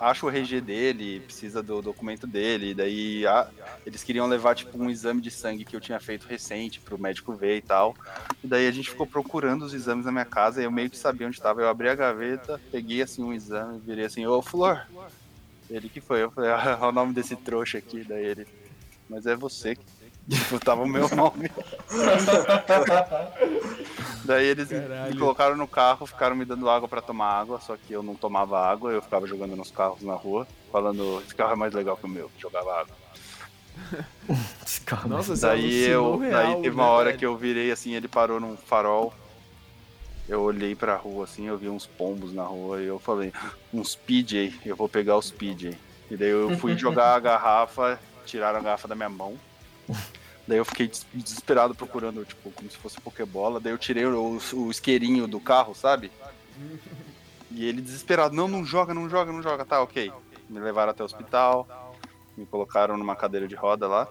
acha o RG dele, precisa do documento dele, daí ah, eles queriam levar tipo um exame de sangue que eu tinha feito recente pro médico ver e tal. E daí a gente ficou procurando os exames na minha casa, e eu meio que sabia onde estava. Eu abri a gaveta, peguei assim um exame, virei assim, ô Flor! Ele que foi, eu falei, ah, o nome desse trouxa aqui, daí ele. Mas é você que. Tipo, tava o meu nome. Daí eles me- me Caralho. colocaram no carro, ficaram me dando água pra tomar água, só que eu não tomava água, eu ficava jogando nos carros na rua, falando, esse carro é mais legal que o meu, jogava água. Esse carro, Nossa, Daí eu, alucinou daí real, teve uma né, hora velho? que eu virei assim, ele parou num farol. Eu olhei pra rua assim, eu vi uns pombos na rua e eu falei, uns PJ, eu vou pegar os PJ. E daí eu fui jogar a garrafa, tiraram a garrafa da minha mão. Daí eu fiquei des- desesperado procurando, tipo, como se fosse Pokébola. Daí eu tirei o, o isqueirinho do carro, sabe? E ele desesperado, não, não joga, não joga, não joga. Tá, ok. me levaram até o hospital, me colocaram numa cadeira de roda lá,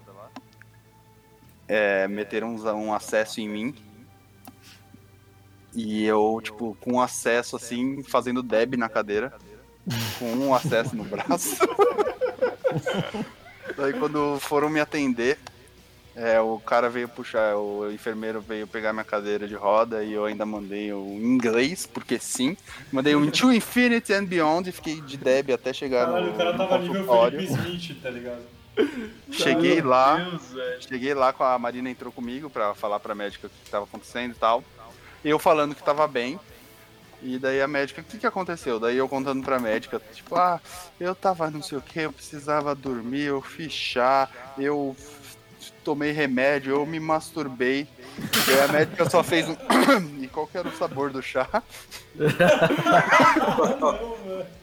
é, meteram um, um acesso em mim. E eu, tipo, com acesso assim, fazendo deb na cadeira, com um acesso no braço. Daí quando foram me atender, é, o cara veio puxar, o enfermeiro veio pegar minha cadeira de roda e eu ainda mandei o inglês, porque sim. Mandei um To Infinity and Beyond e fiquei de deb até chegar Caralho, no, o cara tava nível. Felipe Smith, tá ligado? Cheguei lá, Deus, cheguei lá com a Marina entrou comigo pra falar pra médica o que tava acontecendo e tal. Eu falando que tava bem. E daí a médica, o que que aconteceu? Daí eu contando pra médica, tipo, ah, eu tava não sei o que, eu precisava dormir, eu fiz chá, eu tomei remédio, eu me masturbei. E a médica só fez um. e qual que era o sabor do chá?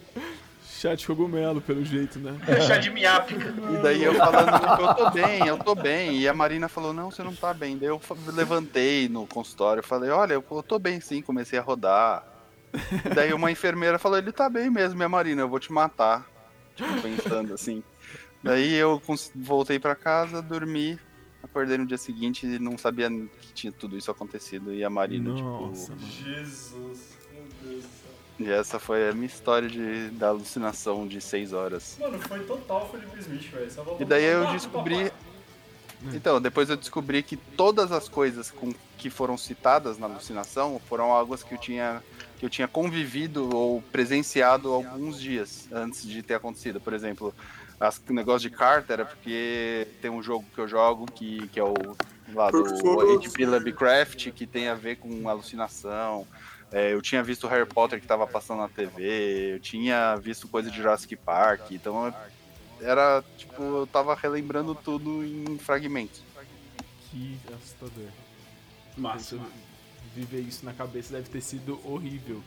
Chá de cogumelo, pelo jeito, né? Chá de miápica. E daí eu falando, eu tô bem, eu tô bem. E a Marina falou, não, você não tá bem. Daí eu levantei no consultório, falei, olha, eu tô bem sim, comecei a rodar. E daí uma enfermeira falou, ele tá bem mesmo, minha Marina, eu vou te matar. Tipo, pensando assim. Daí eu voltei pra casa, dormi, acordei no dia seguinte e não sabia que tinha tudo isso acontecido. E a Marina, Nossa, tipo. mano. Jesus, meu Deus do céu. E essa foi a minha história de, da alucinação de seis horas. Mano, foi total Felipe Smith, velho. E daí eu descobri. papai. Então, depois eu descobri que todas as coisas com, que foram citadas na alucinação foram algo que eu tinha que eu tinha convivido ou presenciado alguns dias antes de ter acontecido. Por exemplo, as- o negócio de carta era porque tem um jogo que eu jogo que, que é o lá do HP Lovecraft que tem a ver com alucinação. É, eu tinha visto Harry Potter que estava passando na TV, eu tinha visto coisa de Jurassic Park, então era tipo, eu tava relembrando tudo em fragmentos. Que assustador. Massa. Viver isso na cabeça deve ter sido horrível.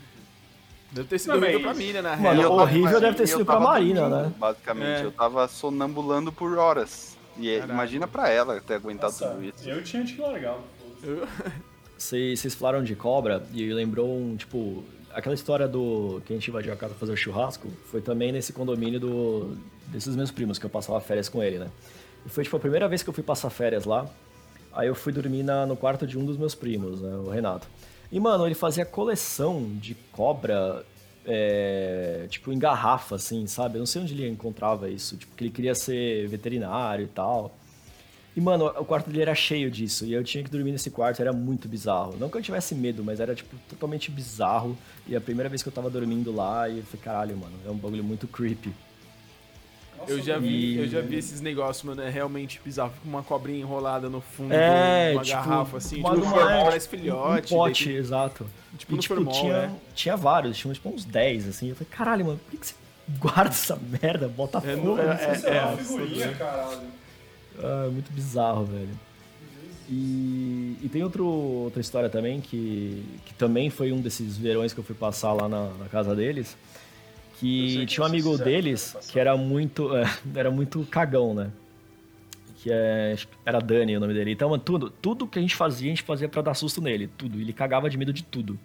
Deve ter sido Não, horrível mas- pra mim, né, na Mano, real. Eu tava- horrível deve ter eu sido pra Marina, dormindo, né? Basicamente, É. eu tava sonambulando por horas. E é- Caraca. imagina pra ela ter aguentado Nossa, tudo isso. eu tinha te largado. foda-se. Vocês vocês falaram de cobra e lembrou um, tipo, aquela história do que a gente invadiu a casa pra fazer o churrasco, foi também nesse condomínio do, desses meus primos, que eu passava férias com ele, né? E foi, tipo, a primeira vez que eu fui passar férias lá, aí eu fui dormir na, no quarto de um dos meus primos, né, o Renato. E, mano, ele fazia coleção de cobra, é, tipo, em garrafa, assim, sabe? Eu não sei onde ele encontrava isso, tipo, que ele queria ser veterinário e tal. E, mano, o quarto dele era cheio disso. E eu tinha que dormir nesse quarto, era muito bizarro. Não que eu tivesse medo, mas era, tipo, totalmente bizarro. E a primeira vez que eu tava dormindo lá, e eu falei, caralho, mano, é um bagulho muito creepy. Eu já vi, eu já vi esses negócios, mano, é realmente bizarro. Fica uma cobrinha enrolada no fundo É, de uma tipo, garrafa, assim, uma- tipo, uma- formal, parece Um filhote. pote, daí exato. tipo, e, tipo, formal, tinha, é. tinha vários, tinha tipo uns 10, assim. Eu falei, caralho, mano, por que, que você guarda essa merda? Bota É, fogo. não- é- nisso?" Isso é, uma é, figurinha, é. caralho. Ah, muito bizarro, velho. E, e tem outro, outra história também, que, que também foi um desses verões que eu fui passar lá na, na casa deles. Que tinha um amigo deles que era muito, é, era muito cagão, né? Que é, era Dani o nome dele. Então, tudo, tudo que a gente fazia, a gente fazia pra dar susto nele. Tudo. Ele cagava de medo de tudo.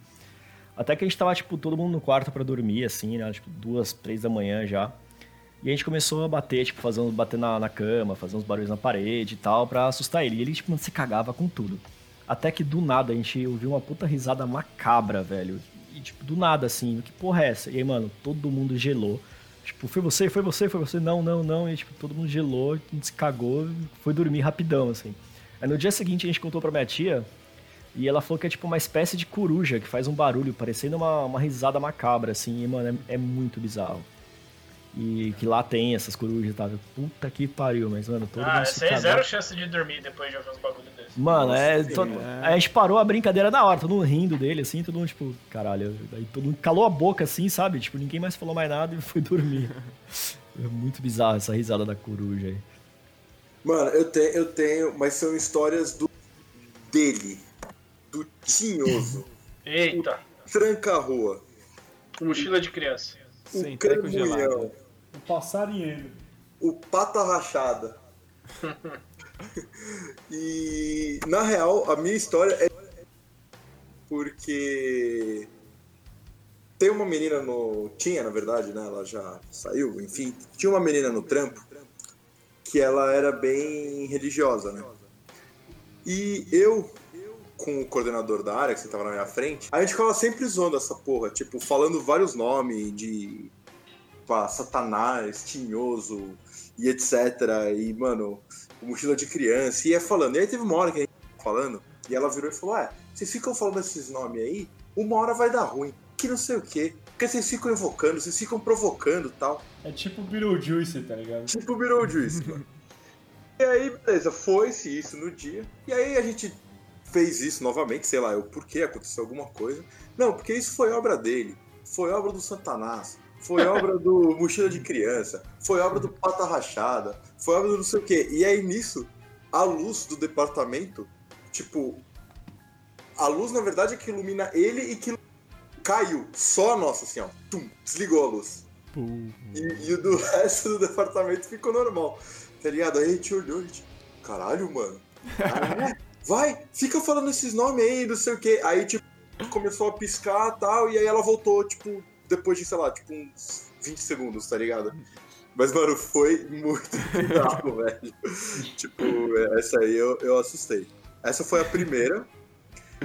Até que a gente tava, tipo, todo mundo no quarto pra dormir, assim, né? Tipo, duas, três da manhã já. E a gente começou a bater, tipo, fazer uns, bater na, na cama, fazer uns barulhos na parede e tal, pra assustar ele. E ele, tipo, se cagava com tudo. Até que do nada a gente ouviu uma puta risada macabra, velho. E, tipo, do nada, assim, que porra é essa? E aí, mano, todo mundo gelou. Tipo, foi você, foi você, foi você, não, não, não. E, tipo, todo mundo gelou, se cagou foi dormir rapidão, assim. Aí no dia seguinte a gente contou pra minha tia e ela falou que é tipo uma espécie de coruja que faz um barulho, parecendo uma, uma risada macabra, assim. E, mano, é, é muito bizarro. E que lá tem essas corujas e tal. Puta que pariu, mas, mano, todo Ah, aí cagou. zero chance de dormir depois de ouvir uns bagulho desses. Mano, é, Nossa, to- sim, A gente parou a brincadeira na hora, todo mundo rindo dele, assim, todo mundo, tipo, caralho. Aí todo mundo calou a boca, assim, sabe? Tipo, ninguém mais falou mais nada e foi dormir. É muito bizarro essa risada da coruja aí. Mano, eu tenho, eu tenho, mas são histórias do dele, do Tinhoso, Eita, Tranca-Rua, mochila de criança. o Sem treco gelado. O passarinheiro. o Pata Rachada. e, na real, a minha história é porque tem uma menina no. Tinha, na verdade, né? Ela já saiu, enfim. Tinha uma menina no trampo que ela era bem religiosa, né? E eu, com o coordenador da área, que você tava na minha frente, a gente ficava sempre zoando essa porra, tipo, falando vários nomes de. Pá, Satanás, Tinhoso e etc. E, mano, mochila de criança. E ia falando. E aí teve uma hora que a gente tava falando, e ela virou e falou: Ah, vocês ficam falando esses nomes aí, uma hora vai dar ruim. Que não sei o quê. Porque vocês ficam evocando, vocês ficam provocando tal. É tipo Beetlejuice, tá ligado? Tipo Beetlejuice, mano. E aí, beleza, foi-se isso no dia. E aí a gente fez isso novamente, sei lá, o porquê aconteceu alguma coisa. Não, porque isso foi obra dele. Foi obra do Santanás. Foi obra do Mochila de Criança. Foi obra do Pata Rachada. Foi obra do não sei o quê. E aí nisso, a luz do departamento, tipo. A luz, na verdade, é que ilumina ele e que caiu. Só a nossa, assim, ó. Tum, desligou a luz. E, e o do resto do departamento ficou normal. Tá ligado? Aí a gente olhou e gente. Caralho, mano. É? Vai, fica falando esses nomes aí, não sei o quê. Aí, tipo, começou a piscar e tal, e aí ela voltou, tipo, depois de, sei lá, tipo, uns 20 segundos, tá ligado? Mas, mano, foi muito bizarro, velho. tipo, essa aí eu, eu assustei. Essa foi a primeira.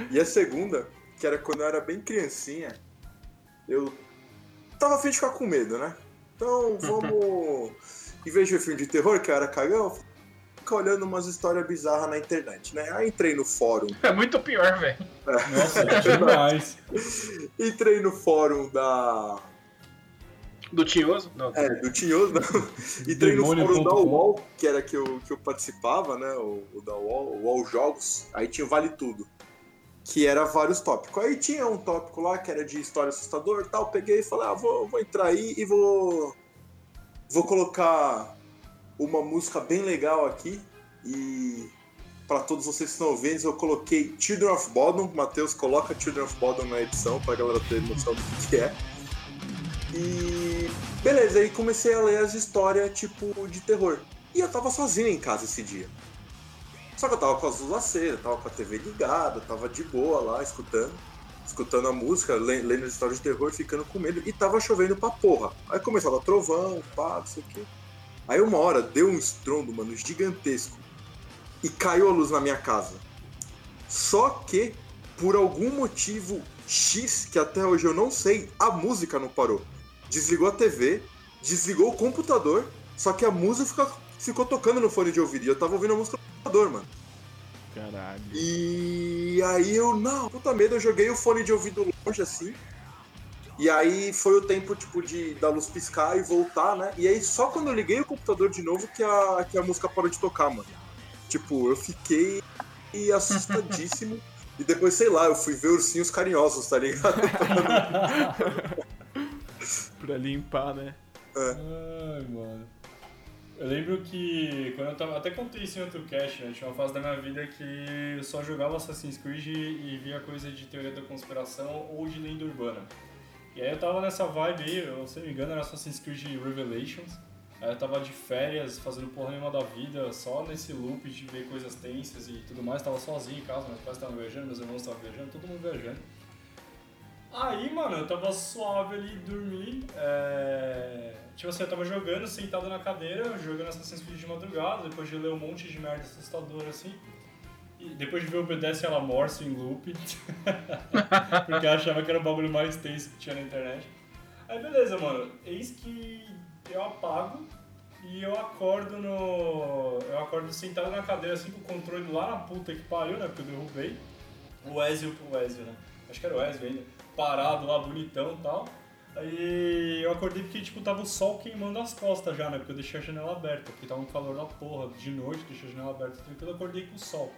E a segunda, que era quando eu era bem criancinha, eu tava afim de ficar com medo, né? Então, vamos. em vez de ver filme de terror, que eu era cagão, ficar olhando umas histórias bizarras na internet, né? Aí entrei no fórum. É muito pior, velho. Nossa, é demais. Entrei no fórum da. Do Tinhoso? Não. É, do Tinhoso, não. Entrei no fórum da. UOL, que era que eu, que eu participava, né? O, o da UOL, o UOL Jogos. Aí tinha o Vale Tudo. Que era vários tópicos. Aí tinha um tópico lá que era de história assustador e tal. Peguei e falei, ah, vou, vou entrar aí e vou. Vou colocar uma música bem legal aqui. E para todos vocês que estão ouvindo, eu coloquei Children of Bodom. Matheus, coloca Children of Bodom na edição pra galera ter noção do que é. E beleza, aí comecei a ler as histórias tipo de terror. E eu tava sozinho em casa esse dia. Só que eu tava com as luzes acesas, tava com a TV ligada, tava de boa lá, escutando. Escutando a música, le- lendo as histórias de terror, ficando com medo. E tava chovendo pra porra. Aí começou a dar trovão, pá, não sei o quê. Aí uma hora deu um estrondo, mano, gigantesco. E caiu a luz na minha casa. Só que, por algum motivo X, que até hoje eu não sei, a música não parou. Desligou a TV, desligou o computador, só que a música ficou tocando no fone de ouvido. E eu tava ouvindo a música no computador, mano. Caralho. E aí eu, não, puta medo, eu joguei o fone de ouvido longe assim. E aí foi o tempo, tipo, de da luz piscar e voltar, né? E aí só quando eu liguei o computador de novo que a, que a música parou de tocar, mano. Tipo, eu fiquei assustadíssimo. e depois, sei lá, eu fui ver ursinhos carinhosos, tá ligado? Pra limpar, né? Ai, mano. Eu lembro que quando eu tava. Até contei isso em outro cast, né? Tinha uma fase da minha vida que eu só jogava Assassin's Creed e via coisa de teoria da conspiração ou de lenda urbana. E aí eu tava nessa vibe aí, eu, se não me engano, era Assassin's Creed Revelations. Aí eu tava de férias, fazendo porra nenhuma da vida, só nesse loop de ver coisas tensas e tudo mais. Tava sozinho em casa, meus pais estavam viajando, meus irmãos estavam viajando, todo mundo viajando. Aí, mano, eu tava suave ali, dormi. É... Tipo assim, eu tava jogando, sentado na cadeira, jogando Assassin's Creed de madrugada, depois de ler um monte de merda assustadora assim. Depois de ver o Obedece ela Morse em loop. porque achava que era o bagulho mais tenso que tinha na internet. Aí beleza, mano. Eis que eu apago e eu acordo no. Eu acordo sentado na cadeira assim com o controle lá na puta que pariu, né? Porque eu derrubei. O Ezio pro Ezio, né? Acho que era o Ezio ainda. Parado lá, bonitão e tal. Aí eu acordei porque, tipo, tava o sol queimando as costas já, né? Porque eu deixei a janela aberta, porque tava um calor da porra. De noite, deixei a janela aberta tranquilo, eu acordei com o sol.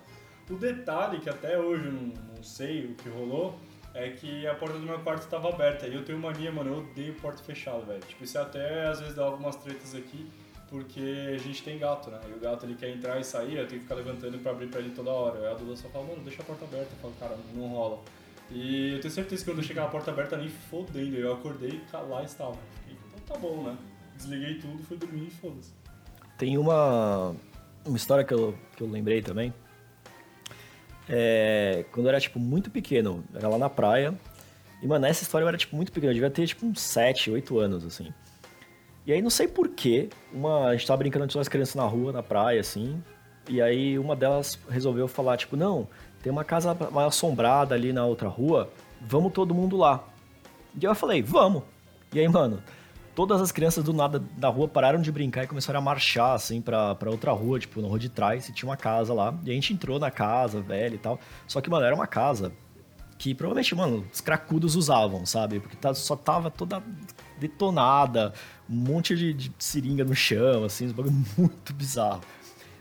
O detalhe, que até hoje eu não, não sei o que rolou, é que a porta do meu quarto tava aberta. E eu tenho mania, mano, eu odeio porta fechada, velho. Tipo, isso até às vezes dá algumas tretas aqui, porque a gente tem gato, né? E o gato ele quer entrar e sair, eu tenho que ficar levantando pra abrir pra ele toda hora. Aí a Duda só fala, mano, deixa a porta aberta. Eu falo, cara, não rola. E eu tenho certeza que quando eu chegar a porta aberta, nem fodendo. Eu acordei e lá estava. Fiquei, então tá bom, né? Desliguei tudo, fui dormir e foda-se. Tem uma, uma história que eu, que eu lembrei também. É, quando eu era, tipo, muito pequeno, era lá na praia, E, mano, essa história eu era, tipo, muito pequeno. Eu devia ter, tipo, uns 7, 8 anos, assim. E aí, não sei porquê, uma... a gente tava brincando de as crianças na rua, na praia, assim. E aí, uma delas resolveu falar, tipo, não, tem uma casa mais assombrada ali na outra rua, vamos todo mundo lá. E eu falei, vamos. E aí, mano, todas as crianças do nada da rua pararam de brincar e começaram a marchar, assim, pra, pra outra rua, tipo, na rua de trás, e tinha uma casa lá. E a gente entrou na casa, velha e tal. Só que, mano, era uma casa que provavelmente, mano, os cracudos usavam, sabe? Porque tá, só tava toda detonada, um monte de, de seringa no chão, assim, um bagulho muito bizarro.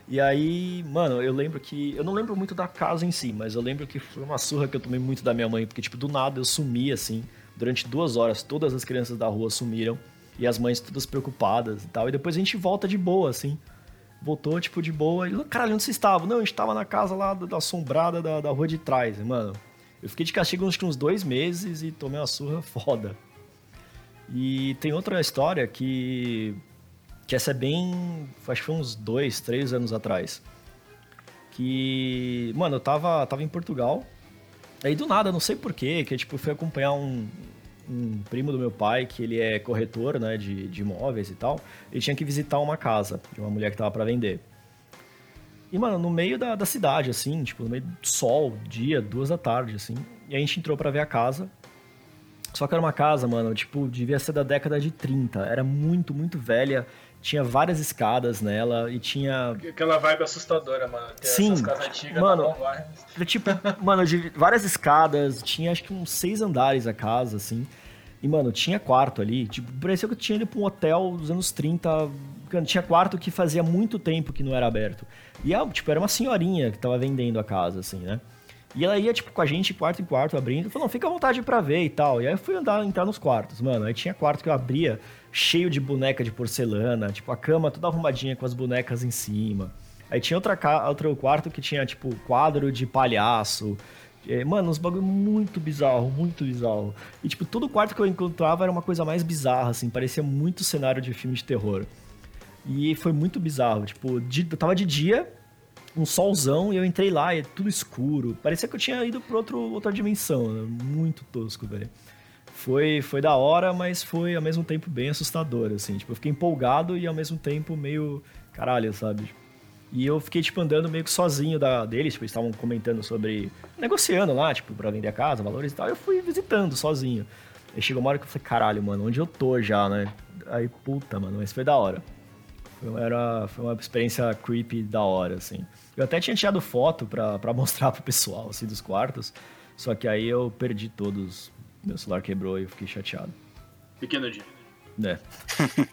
E aí, mano, eu lembro que. Eu não lembro muito da casa em si, mas eu lembro que foi uma surra que eu tomei muito da minha mãe, porque, tipo, do nada eu sumi assim. Durante duas horas, todas as crianças da rua sumiram. E as mães todas preocupadas e tal. E depois a gente volta de boa, assim. Voltou, tipo, de boa. E, caralho, onde vocês estavam? Não, a gente tava na casa lá da, da assombrada da, da rua de trás, mano. Eu fiquei de castigo uns, uns dois meses e tomei uma surra foda. E tem outra história que. Que essa é bem. Acho que foi uns dois, três anos atrás. Que. Mano, eu tava, tava em Portugal. Aí do nada, não sei porquê, que tipo, fui acompanhar um, um primo do meu pai, que ele é corretor, né, de, de imóveis e tal. Ele tinha que visitar uma casa de uma mulher que tava para vender. E, mano, no meio da, da cidade, assim, tipo, no meio do sol, dia, duas da tarde, assim. E a gente entrou para ver a casa. Só que era uma casa, mano, tipo, devia ser da década de 30. Era muito, muito velha. Tinha várias escadas nela e tinha. Aquela vibe assustadora, mano. Sim, essas casas antigas mano, Tipo, mano, de várias escadas, tinha acho que uns seis andares a casa, assim. E, mano, tinha quarto ali. Tipo, parecia que eu tinha ido pra um hotel dos anos 30. Cara, Tinha quarto que fazia muito tempo que não era aberto. E, tipo, era uma senhorinha que tava vendendo a casa, assim, né? E ela ia, tipo, com a gente, quarto em quarto, abrindo. Falou, não, fica à vontade pra ver e tal. E aí eu fui andar, entrar nos quartos, mano. Aí tinha quarto que eu abria, cheio de boneca de porcelana. Tipo, a cama toda arrumadinha com as bonecas em cima. Aí tinha outra outro quarto que tinha, tipo, quadro de palhaço. É, Mano, uns bagulho muito bizarro, muito bizarro. E, tipo, todo quarto que eu encontrava era uma coisa mais bizarra, assim. Parecia muito cenário de filme de terror. E foi muito bizarro. Tipo, de- tava de dia, um solzão, e eu entrei lá e é tudo escuro. Parecia que eu tinha ido pra outro, outra dimensão. né? Muito tosco, velho. Foi, foi da hora, mas foi ao mesmo tempo bem assustador, assim. Tipo, eu fiquei empolgado e ao mesmo tempo meio. Caralho, sabe? E eu fiquei, tipo, andando meio que sozinho da, deles, tipo, eles estavam comentando sobre. negociando lá, tipo, pra vender a casa, valores e tal. Eu fui visitando sozinho. Aí chegou uma hora que eu falei, caralho, mano, onde eu tô já, né? Aí, puta, mano, mas foi da hora. Foi, era, foi uma experiência creepy da hora, assim. Eu até tinha tirado foto pra, pra mostrar pro pessoal, assim, dos quartos. Só que aí eu perdi todos. Meu celular quebrou e eu fiquei chateado. Pequeno dia. Né?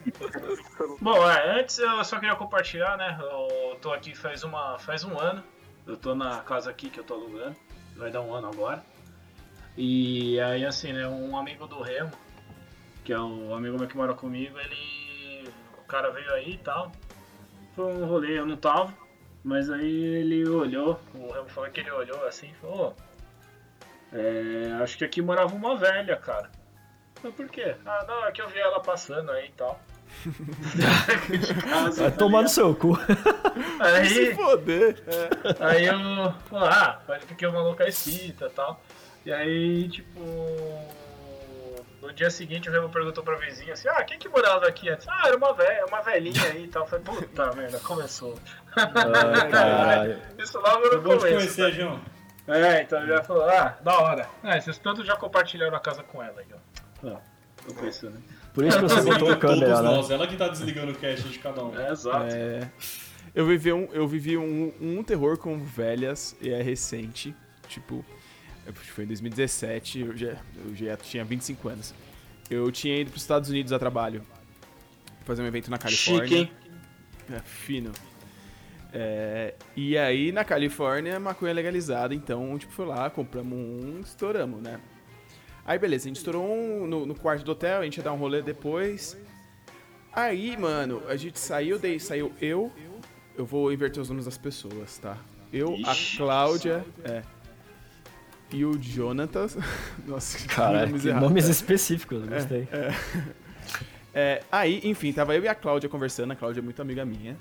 Bom, é, antes eu só queria compartilhar, né? Eu tô aqui faz, uma, faz um ano. Eu tô na casa aqui que eu tô alugando. Vai dar um ano agora. E aí, assim, né? Um amigo do Remo, que é o amigo meu que mora comigo, ele. O cara veio aí e tal. Foi um rolê, eu não tava. Mas aí ele olhou, o Remo falou que ele olhou assim e falou: "Ô, é, acho que aqui morava uma velha, cara. Mas por quê? Ah, não, é que eu vi ela passando aí e tal. Casa, Vai tá tomar no seu cu. Se Aí, foder. aí eu. Ah, porque o maluco é espírita e tal. E aí, tipo. No dia seguinte o Remo perguntou pra vizinha assim, ah, quem que morava aqui antes? Ah, era uma velha, uma velhinha aí e tal. Eu falei, puta merda, começou. Ai, caralho. Isso logo Eu no vou te começo. conhecer, tá? João. É, então ele já falou, ah, da hora. Ah, vocês todos já compartilharam a casa com ela aí, ó. Ó, tô pensando, né? Por isso que você botou a Todos câmera, né? nós, ela que tá desligando o cast de cada um. É, exato. É, eu vivi, um, eu vivi um, um terror com velhas e é recente. Tipo, eu- foi em 2017, eu já, eu já tinha 25 anos. Eu tinha ido para os Estados Unidos a trabalho. Fazer um evento na Califórnia. Chique, hein? É, fino. É, e aí, na Califórnia, maconha é legalizada, então, tipo, foi lá, compramos um, estouramos, né? Aí, beleza, a gente estourou um no, no quarto do hotel, a gente ia dar um rolê depois. Aí, mano, a gente saiu, daí saiu eu, eu vou inverter os nomes das pessoas, tá? Eu, Ixi. a Cláudia, é, e o Jonatas. Nossa, que Caralho, nomes que nomes específicos, gostei. É, aí, enfim, tava eu e a Cláudia conversando, a Cláudia é muito amiga minha.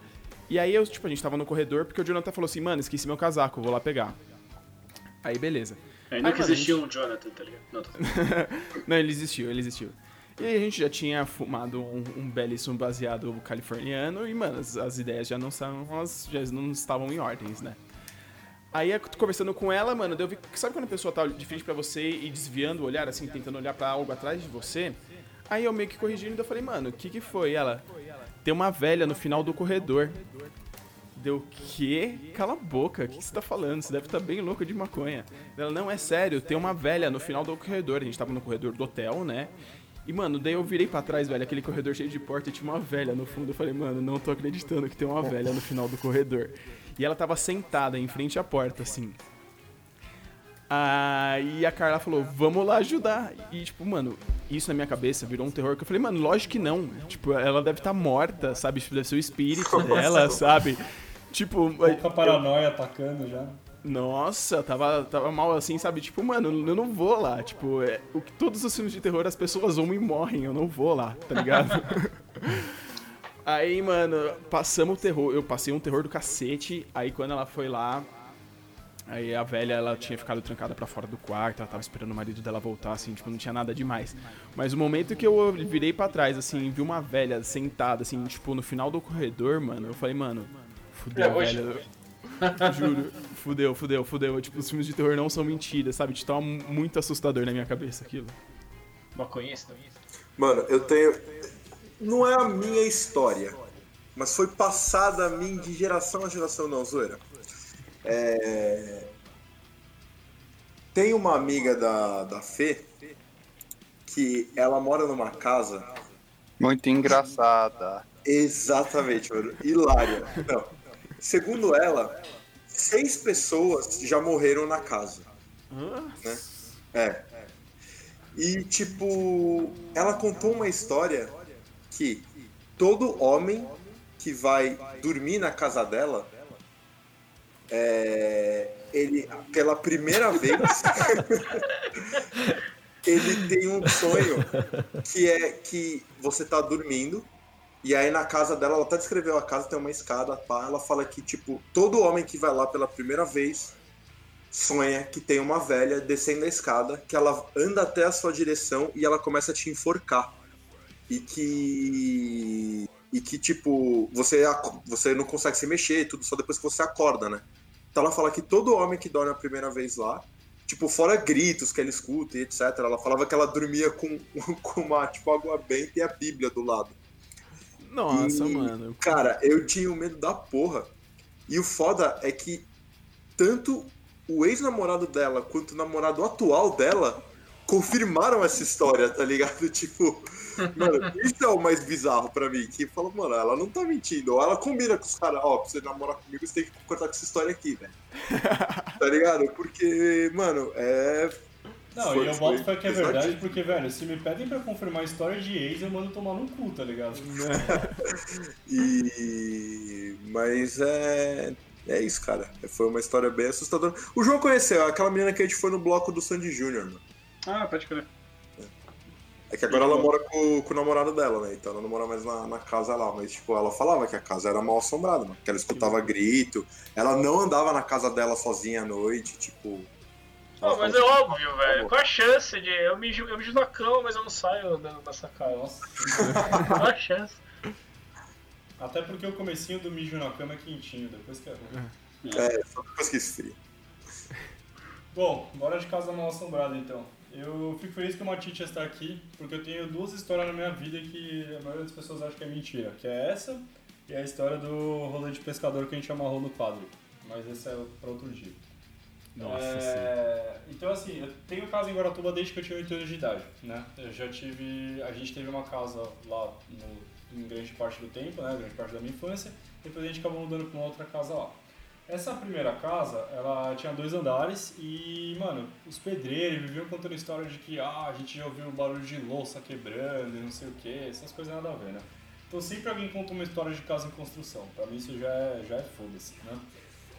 E aí, eu, tipo, a gente tava no corredor porque o Jonathan falou assim, mano, esqueci meu casaco, vou lá pegar. Aí, beleza. Aí nunca Ai, mano, existiu um Jonathan, tá ligado? Não, tô... Não, ele existiu, ele existiu. E aí a gente já tinha fumado um, um belíssimo baseado californiano e, mano, as, as ideias já não, são, elas já não estavam em ordens, né? Aí eu tô conversando com ela, mano, daí eu vi, sabe quando a pessoa tá de frente pra você e desviando o olhar, assim, tentando olhar pra algo atrás de você? Aí eu meio que corrigindo e eu falei, mano, o que que foi? Ela, tem uma velha no final do corredor. Deu que? Cala a boca, o que que você tá falando? Você deve estar bem louco de maconha. Ela, não, é sério, tem uma velha no final do corredor. A gente tava no corredor do hotel, né? E, mano, daí eu virei pra trás, velho, aquele corredor cheio de porta e tinha uma velha no fundo. Eu falei, mano, não tô acreditando que tem uma velha no final do corredor. E ela tava sentada em frente à porta, assim. Aí a Carla falou, vamos lá ajudar. E, tipo, mano, isso na minha cabeça virou um terror que eu falei, mano, lógico que não. Tipo, ela deve estar morta, sabe? Deve ser o espírito dela, sabe? Tipo, Pouca paranoia atacando já. nossa, tava, tava mal assim, sabe? Tipo, mano, eu não vou lá. Tipo, é, o, que- todos os filmes de terror as pessoas vão e morrem, eu não vou lá, tá ligado? aí, mano, passamos o terror. Eu passei um terror do cacete. Aí quando ela foi lá. Aí a velha, ela tinha ficado trancada pra fora do quarto, ela tava esperando o marido dela voltar, assim, tipo, não tinha nada demais. Mas o momento que eu virei pra trás, assim, vi uma velha sentada, assim, tipo, no final do corredor, mano, eu falei, mano, fudeu, É, velho. Juro, fudeu, fudeu, fudeu. Tipo, os filmes de terror não são mentiras, sabe? Tipo, tava muito assustador na minha cabeça aquilo. Maconhista. Mano, eu tenho. Não é a minha história, mas foi passada a mim de geração a geração, não, zoeira. É... Tem uma amiga da, da Fê que ela mora numa casa. Muito engraçada. Exatamente, mano. Hilária. Não. Segundo ela, seis pessoas já morreram na casa. né? É. E, tipo, ela contou uma história que todo homem que vai dormir na casa dela, é, ele, pela primeira vez, ele tem um sonho que é que você tá dormindo e aí na casa dela, ela até descreveu a casa, tem uma escada, pá, ela fala que, tipo, todo homem que vai lá pela primeira vez sonha que tem uma velha descendo a escada, que ela anda até a sua direção e ela começa a te enforcar. E que. E que, tipo, você, você não consegue se mexer, tudo só depois que você acorda, né? Então ela fala que todo homem que dorme a primeira vez lá, tipo, fora gritos que ela escuta e etc., ela falava que ela dormia com, com uma, tipo, água benta e a Bíblia do lado. Nossa, E, mano. Cara, eu tinha um medo da porra. E o foda é que tanto o ex-namorado dela quanto o namorado atual dela confirmaram essa história, tá ligado? Tipo, mano, isso é o mais bizarro pra mim. Que fala, mano, ela não tá mentindo. Ou ela combina com os caras, ó, pra você namorar comigo, você tem que cortar com essa história aqui, velho. tá ligado? Porque, mano, é. Não, Foi- e eu boto fé que é verdade, porque, velho, se me pedem pra confirmar a história de ex, eu mando tomar no cu, tá ligado? E. Mas é. É isso, cara. Foi uma história bem assustadora. O João conheceu, aquela menina que a gente foi no bloco do Sandy Júnior, mano. Ah, pode crer. É que agora ela mora com, com o namorado dela, né? Então ela não mora mais na, na casa lá. Mas, tipo, ela falava que a casa era mal assombrada, mano. Que ela escutava grito. Ela não andava na casa dela sozinha à noite, tipo. Não, mas é óbvio, velho. Qual a chance de. Eu mijo, eu mijo na cama, mas eu não saio andando na sacada. Nossa. Qual a chance? Até porque o comecinho do mijo na cama é quentinho, depois que é ruim. É, só depois que esfria. Bom, bora de Casa Mal Assombrada então. Eu fico feliz que o Matite está aqui, porque eu tenho duas histórias na minha vida que a maioria das pessoas acha que é mentira. Que é essa e a história do rolê de pescador que a gente amarrou no quadro. Mas esse é para outro dia. Nossa, É, Então assim, eu tenho casa em Guaratuba desde que eu tinha 8 anos de idade, né? Eu já tive... A gente teve uma casa lá no, em grande parte do tempo, né? Grande parte da minha infância. Depois a gente acabou mudando para uma outra casa lá. Essa primeira casa, ela tinha dois andares e, mano, os pedreiros viviam contando história de que, ah, a gente já ouviu um barulho de louça quebrando e não sei o que, essas coisas nada a ver, né? Então sempre alguém conta uma história de casa em construção. Pra mim isso já é, já é foda-se, né?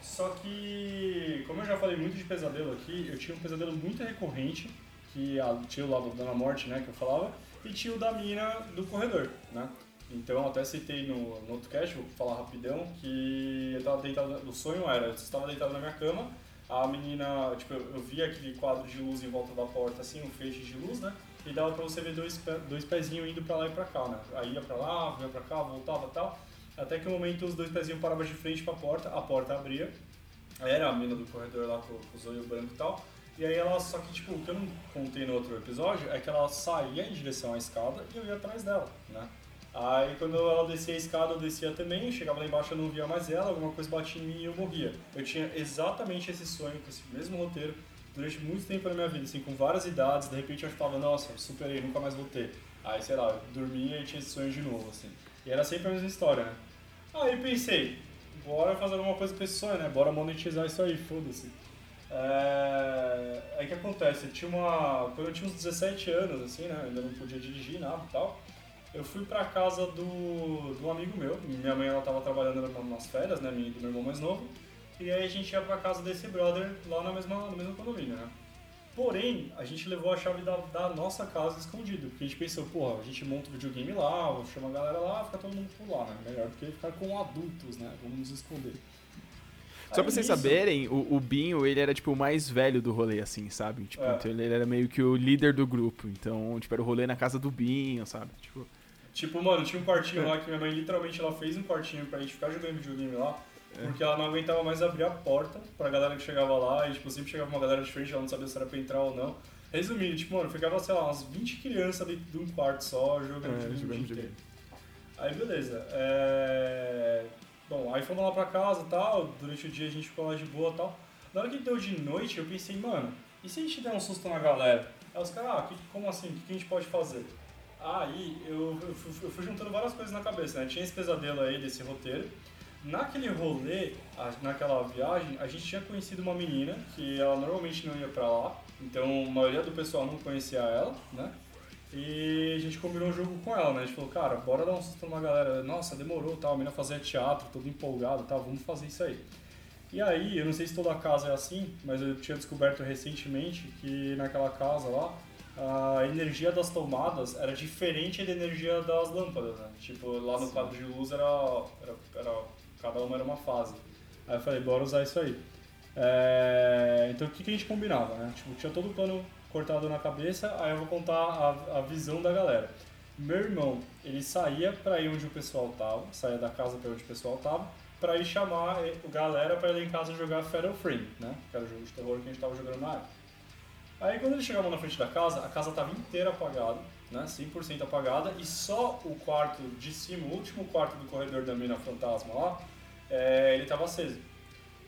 Só que, como eu já falei muito de pesadelo aqui, eu tinha um pesadelo muito recorrente, que tinha o lado da Dona Morte, né, que eu falava, e tinha o da mina do corredor, né? Então, até citei no, no outro cast, vou falar rapidão, que eu tava deitado, o sonho era, eu estava deitado na minha cama, a menina, tipo, eu, eu vi aquele quadro de luz em volta da porta, assim, um feixe de luz, né? E dava pra você ver dois, dois pezinhos indo pra lá e pra cá, né? Aí ia pra lá, ia pra cá, voltava e tal. Até que no momento os dois pezinhos paravam de frente pra porta, a porta abria. Era a mina do corredor lá com, com os olhos brancos e tal. E aí ela, só que tipo, o que eu não contei no outro episódio é que ela saía em direção à escada e eu ia atrás dela, né? Aí quando ela descia a escada, eu descia também, chegava lá embaixo eu não via mais ela, alguma coisa batia em mim e eu morria. Eu tinha exatamente esse sonho, com esse mesmo roteiro, durante muito tempo na minha vida, assim, com várias idades, de repente eu falava, nossa, superei, nunca mais vou ter. Aí, sei lá, dormia e tinha esse sonho de novo, assim. E era sempre a mesma história, né? Aí pensei, bora fazer alguma coisa com esse sonho, né? Bora monetizar isso aí, foda-se. É... Aí que acontece? Eu tinha uma. Quando eu tinha uns 17 anos, assim, né? Eu ainda não podia dirigir nada e tal. Eu fui pra casa do, do amigo meu. Minha mãe ela tava trabalhando na- nas férias, né? Do meu irmão mais novo. E aí a gente ia pra casa desse brother lá na mesma, no mesmo condomínio, né? Porém, a gente levou a chave da, da nossa casa escondida. Porque a gente pensou, porra, a gente monta o videogame lá, chama a galera lá, fica todo mundo por lá, né? Melhor do que ficar com adultos, né? Vamos nos esconder. Só Aí pra vocês nisso- saberem, o, o Binho, ele era, tipo, o mais velho do rolê, assim, sabe? Tipo, É. então ele era meio que o líder do grupo. Então, tipo, era o rolê na casa do Binho, sabe? Tipo, Tipo, mano, tinha um quartinho lá que minha mãe literalmente ela fez um quartinho pra gente ficar jogando videogame lá. Porque ela não aguentava mais abrir a porta pra galera que chegava lá e, tipo, sempre chegava uma galera diferente, ela não sabia se era pra entrar ou não. Resumindo, tipo, mano, ficava, sei lá, umas 20 crianças dentro de um quarto só jogando É, videogame. Aí beleza. É... Bom, aí fomos lá pra casa e tal, durante o dia a gente ficou lá de boa e tal. Na hora que deu de noite, eu pensei, mano, e se a gente der um susto na galera? Aí os caras, ah, que- como assim? O que a gente pode fazer? Aí eu, eu, fui, eu fui juntando várias coisas na cabeça, né? Tinha esse pesadelo aí desse roteiro. Naquele rolê, naquela viagem, a gente tinha conhecido uma menina que ela normalmente não ia pra lá, então a maioria do pessoal não conhecia ela, né? E a gente combinou um jogo com ela, né? A gente falou, cara, bora dar um susto numa galera. Nossa, demorou, tal. A menina fazia teatro, todo empolgado, tal. Vamos fazer isso aí. E aí, eu não sei se toda casa é assim, mas eu tinha descoberto recentemente que naquela casa lá, a energia das tomadas era diferente da energia das lâmpadas, né? Tipo, lá no quadro de luz era, era, era- cada uma era uma fase. Aí eu falei, bora usar isso aí. É, então o que, que a gente combinava, né? Tipo, tinha todo o plano cortado na cabeça, aí eu vou contar a, a visão da galera. Meu irmão, ele saía pra ir onde o pessoal tava, saía da casa pra onde o pessoal tava, pra ir chamar eh, a galera pra ir em casa jogar Fatal Frame, né? Que era o jogo de terror que a gente tava jogando na época. Aí quando eles chegavam na frente da casa, a casa tava inteira apagada, né? 100% apagada, e só o quarto de cima, o último quarto do corredor da mina fantasma lá, eh, ele tava aceso.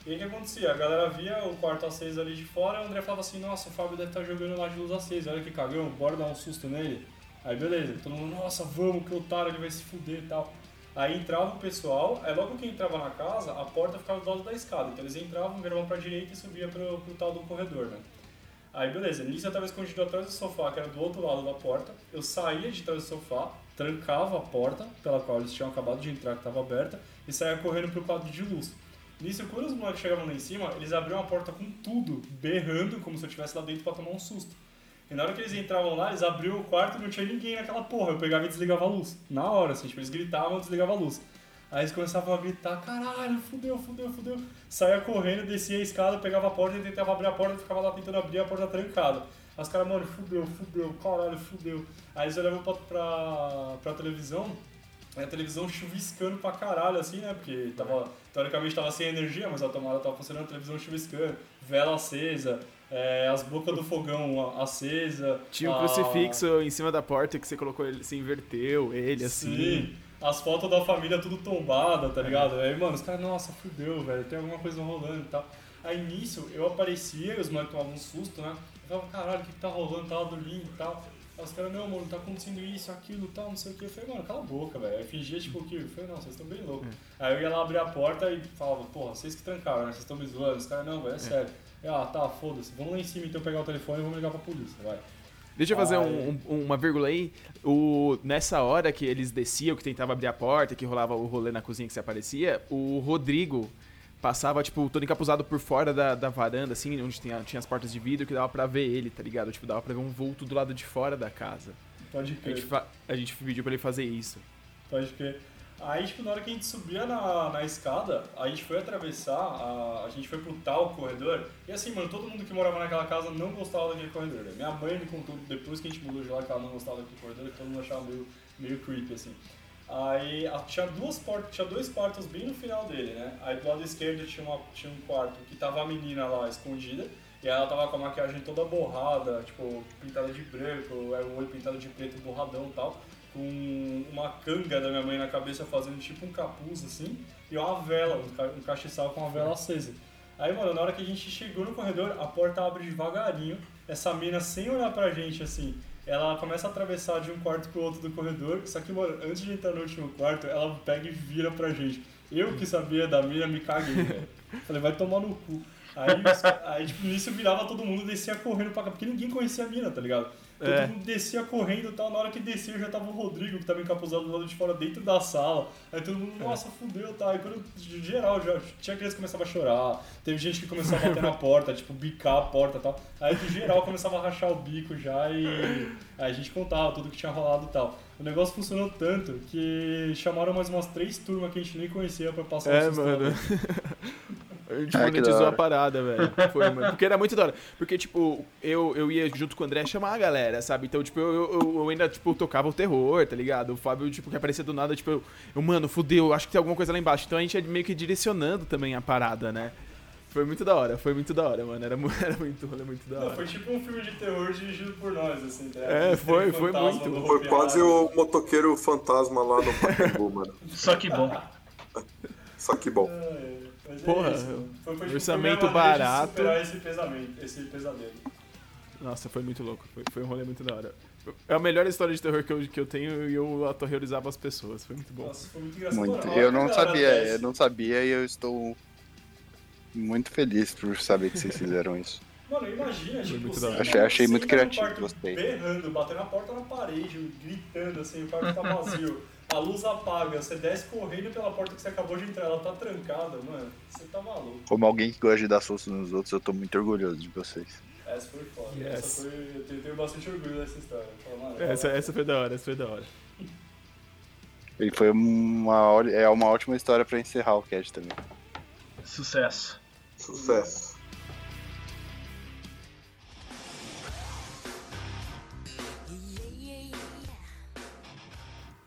E o que acontecia? A galera via o quarto aceso ali de fora, e o André falava assim, nossa, o Fábio deve estar jogando lá de luz acesa, olha que cagão, bora dar um susto nele. Aí beleza, todo mundo, nossa, vamos, que otário, ele vai se fuder e tal. Aí entrava o pessoal, aí logo que entrava na casa, a porta ficava do lado da escada. Então eles entravam, viravam pra direita e subia pro, pro tal do corredor, né? Aí beleza, nisso eu tava escondido atrás do sofá, que era do outro lado da porta. Eu saía de trás do sofá, trancava a porta pela qual eles tinham acabado de entrar, que estava aberta, e saía correndo pro quadro de luz. Nisso, quando os moleques chegavam lá em cima, eles abriam a porta com tudo, berrando, como se eu estivesse lá dentro pra tomar um susto. E na hora que eles entravam lá, eles abriam o quarto e não tinha ninguém naquela porra. Eu pegava e desligava a luz. Na hora, assim, tipo, eles gritavam e desligava a luz. Aí eles começavam a gritar, caralho, fudeu, fudeu, fudeu. Saía correndo, descia a escada, pegava a porta e tentava abrir a porta, ficava lá tentando abrir a porta trancada. Aí os caras, mano, fudeu, fudeu, caralho, fudeu. Aí eles olhavam pra, pra, pra televisão, a televisão chuviscando pra caralho, assim, né? Porque tava, teoricamente tava sem energia, mas a tomada tava funcionando, a televisão chuviscando, vela acesa, é, as bocas do fogão acesa. tinha um a- crucifixo em cima da porta que você colocou ele, você inverteu ele, assim. Sim. As fotos da família tudo tombada, tá ligado? Aí, mano, os caras, nossa, fudeu, velho, tem alguma coisa rolando e tal. Aí nisso eu aparecia os moleques tomavam um susto, né? Eu falava, caralho, o que, que tá rolando? Tava dormindo e tal. Aí os caras, não, mano, tá acontecendo isso, aquilo e tal, não sei o que. Eu falei, mano, cala a boca, velho. Aí fingia, tipo, que. Eu falei, não, vocês estão bem loucos. Aí eu ia lá abrir a porta e falava, porra, vocês que trancaram, né? Vocês estão me zoando. Os caras, não, velho, é sério. Eu, ah, tá, foda-se. Vamos lá em cima então pegar o telefone e vamos ligar pra polícia, vai. Deixa eu fazer um- um- uma vírgula aí. O, nessa hora que eles desciam, que tentava abrir a porta, que rolava o rolê na cozinha que se aparecia, o Rodrigo passava, tipo, todo encapuzado por fora da, da varanda, assim, onde tinha, tinha as portas de vidro, que dava pra ver ele, tá ligado? Tipo, dava pra ver um vulto do lado de fora da casa. Pode A crer. gente, fa- a gente pediu pra ele fazer isso. Pode crer. Aí, tipo, na hora que a gente subia na, na escada, a gente foi atravessar, a, a gente foi pro tal corredor. E assim, mano, todo mundo que morava naquela casa não gostava daquele corredor. Né? Minha mãe me contou depois que a gente mudou de lá que ela não gostava daquele corredor, que todo mundo achava meio, meio creepy, assim. Aí a, tinha duas portas, tinha dois quartos bem no final dele, né? Aí do lado esquerdo tinha, uma, tinha um quarto que tava a menina lá escondida. E ela tava com a maquiagem toda borrada, tipo, pintada de branco, o olho pintado de preto, borradão e tal com uma canga da minha mãe na cabeça fazendo tipo um capuz assim e uma vela, um, ca um castiçal com uma vela acesa. Aí, mano, na hora que a gente chegou no corredor, a porta abre devagarinho, essa mina sem olhar pra gente assim, ela começa a atravessar de um quarto pro outro do corredor, só que, mano, antes de entrar no último quarto, ela pega e vira pra gente. Eu que sabia da mina me caguei, velho. Falei, vai tomar no cu. Aí, aí tipo, nisso virava todo mundo descia correndo pra cá, porque ninguém conhecia a mina, tá ligado? Todo é. mundo descia correndo e tal. Na hora que descia já tava o Rodrigo, que tava encapuzado do lado de fora, dentro da sala. Aí todo mundo, é. nossa, fudeu, tá. Aí quando, geral, já tinha criança que começava a chorar. Teve gente que começava a bater na porta, tipo, bicar a porta e tal. Aí de geral começava a rachar o bico já e aí a gente contava tudo que tinha rolado e tal. O negócio funcionou tanto que chamaram mais umas três turmas que a gente nem conhecia pra passar é, o mano. A gente ah, monetizou a parada, velho. Foi, mano. Porque era muito da hora. Porque, tipo, eu, eu ia junto com o André chamar a galera, sabe? Então, tipo, eu, eu, eu ainda, tipo, tocava o terror, tá ligado? O Fábio, tipo, que aparecia do nada, tipo, eu, eu, mano, fudeu, acho que tem alguma coisa lá embaixo. Então a gente ia meio que direcionando também a parada, né? Foi muito da hora, foi muito da hora, mano. Era, era muito, era muito da hora. Não, foi tipo um filme de terror dirigido por nós, assim, tá? É, foi, foi muito. Foi quase o motoqueiro fantasma lá no Pacaembu, mano. Só que bom. Só que bom. É, é. Mas Porra, é isso. Foi, foi, orçamento barato. Esse, pesamento, esse pesadelo. Nossa, foi muito louco. Foi, foi um rolê muito da hora. É a melhor história de terror que eu, que eu tenho e eu aterrorizava as pessoas. Foi muito bom. Nossa, foi muito engraçado. Muito. Eu não sabia, eu não sabia e eu estou muito feliz por saber que vocês fizeram isso. Mano, imagina, tipo, muito achei, achei muito criativo, gostei. Berrando, batendo a porta na parede, gritando assim, o quarto tá vazio a luz apaga, você desce correndo pela porta que você acabou de entrar, ela tá trancada, mano. Você tá maluco. Como alguém que gosta de dar susto nos outros, eu tô muito orgulhoso de vocês. Essa foi foda. Yes. Essa foi, eu tenho, tenho, bastante orgulho dessa história. essa, essa foi da hora, essa foi da hora. E foi uma, é uma ótima história pra encerrar o cast também. Sucesso. Sucesso.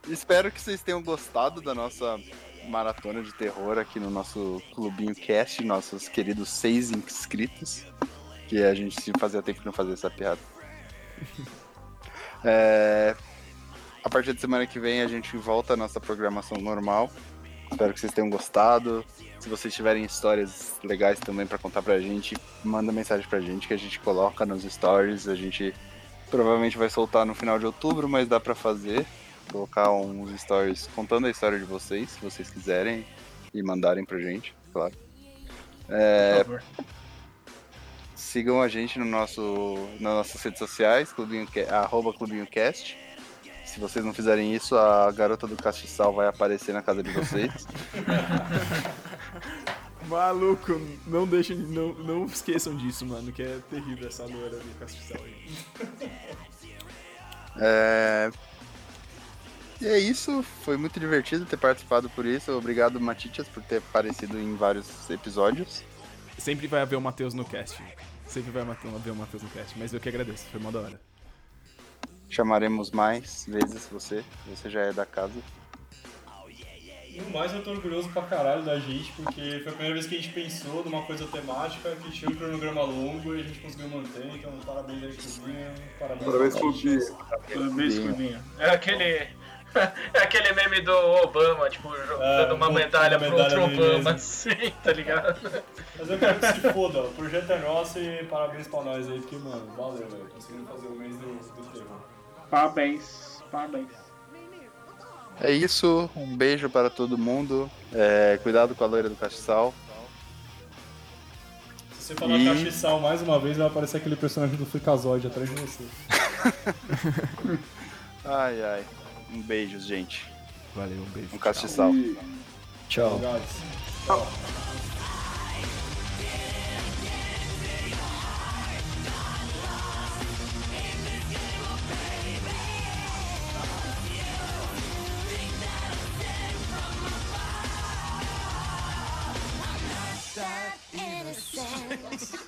Espero que vocês tenham gostado da nossa maratona de terror aqui no nosso Clubinho Cast, nossos queridos seis inscritos, que a gente fazia tempo que não fazia essa piada. É... A partir de semana que vem a gente volta à nossa programação normal. Espero que vocês tenham gostado. Se vocês tiverem histórias legais também para contar pra gente, manda mensagem pra gente que a gente coloca nos stories. A gente provavelmente vai soltar no final de outubro, mas dá para fazer colocar uns stories contando a história de vocês, se vocês quiserem, e mandarem pra gente, claro. É, Por favor. Sigam a gente no nosso, nas nossas redes sociais, clubinho, arroba clubinhocast. Se vocês não fizerem isso, a garota do castiçal vai aparecer na casa de vocês. Maluco, não deixem, não, não esqueçam disso, mano, que é terrível essa loira do castiçal aí. É, e é isso, foi muito divertido ter participado por isso. Obrigado, Matitias, por ter aparecido em vários episódios. Sempre vai haver o Matheus no cast. Sempre vai haver o Matheus no cast, mas eu que agradeço, foi uma da hora. Chamaremos mais vezes você, você já é da casa. No mais, eu tô orgulhoso pra caralho da gente, porque foi a primeira vez que a gente pensou numa coisa temática que tinha um cronograma longo e a gente conseguiu manter. Então, parabéns aí, Clubinho. Parabéns, parabéns Clubinho. Parabéns, Clubinho. É aquele é aquele meme do Obama, tipo, é, dando uma medalha pro outro Obama, assim, tá ligado? Mas eu quero que se foda, o projeto é nosso e parabéns pra nós aí, porque, mano, valeu, velho. Conseguimos fazer o mês do, do terror. Parabéns, parabéns. É isso, um beijo para todo mundo. É, cuidado com a loira do castiçal. Se você falar e... castiçal mais uma vez, vai aparecer aquele personagem do Freakazoid atrás de você. ai, ai. Um beijo, gente. Valeu, um beijo. Um castiçal. Tchau. Tchau. Tchau. innocent.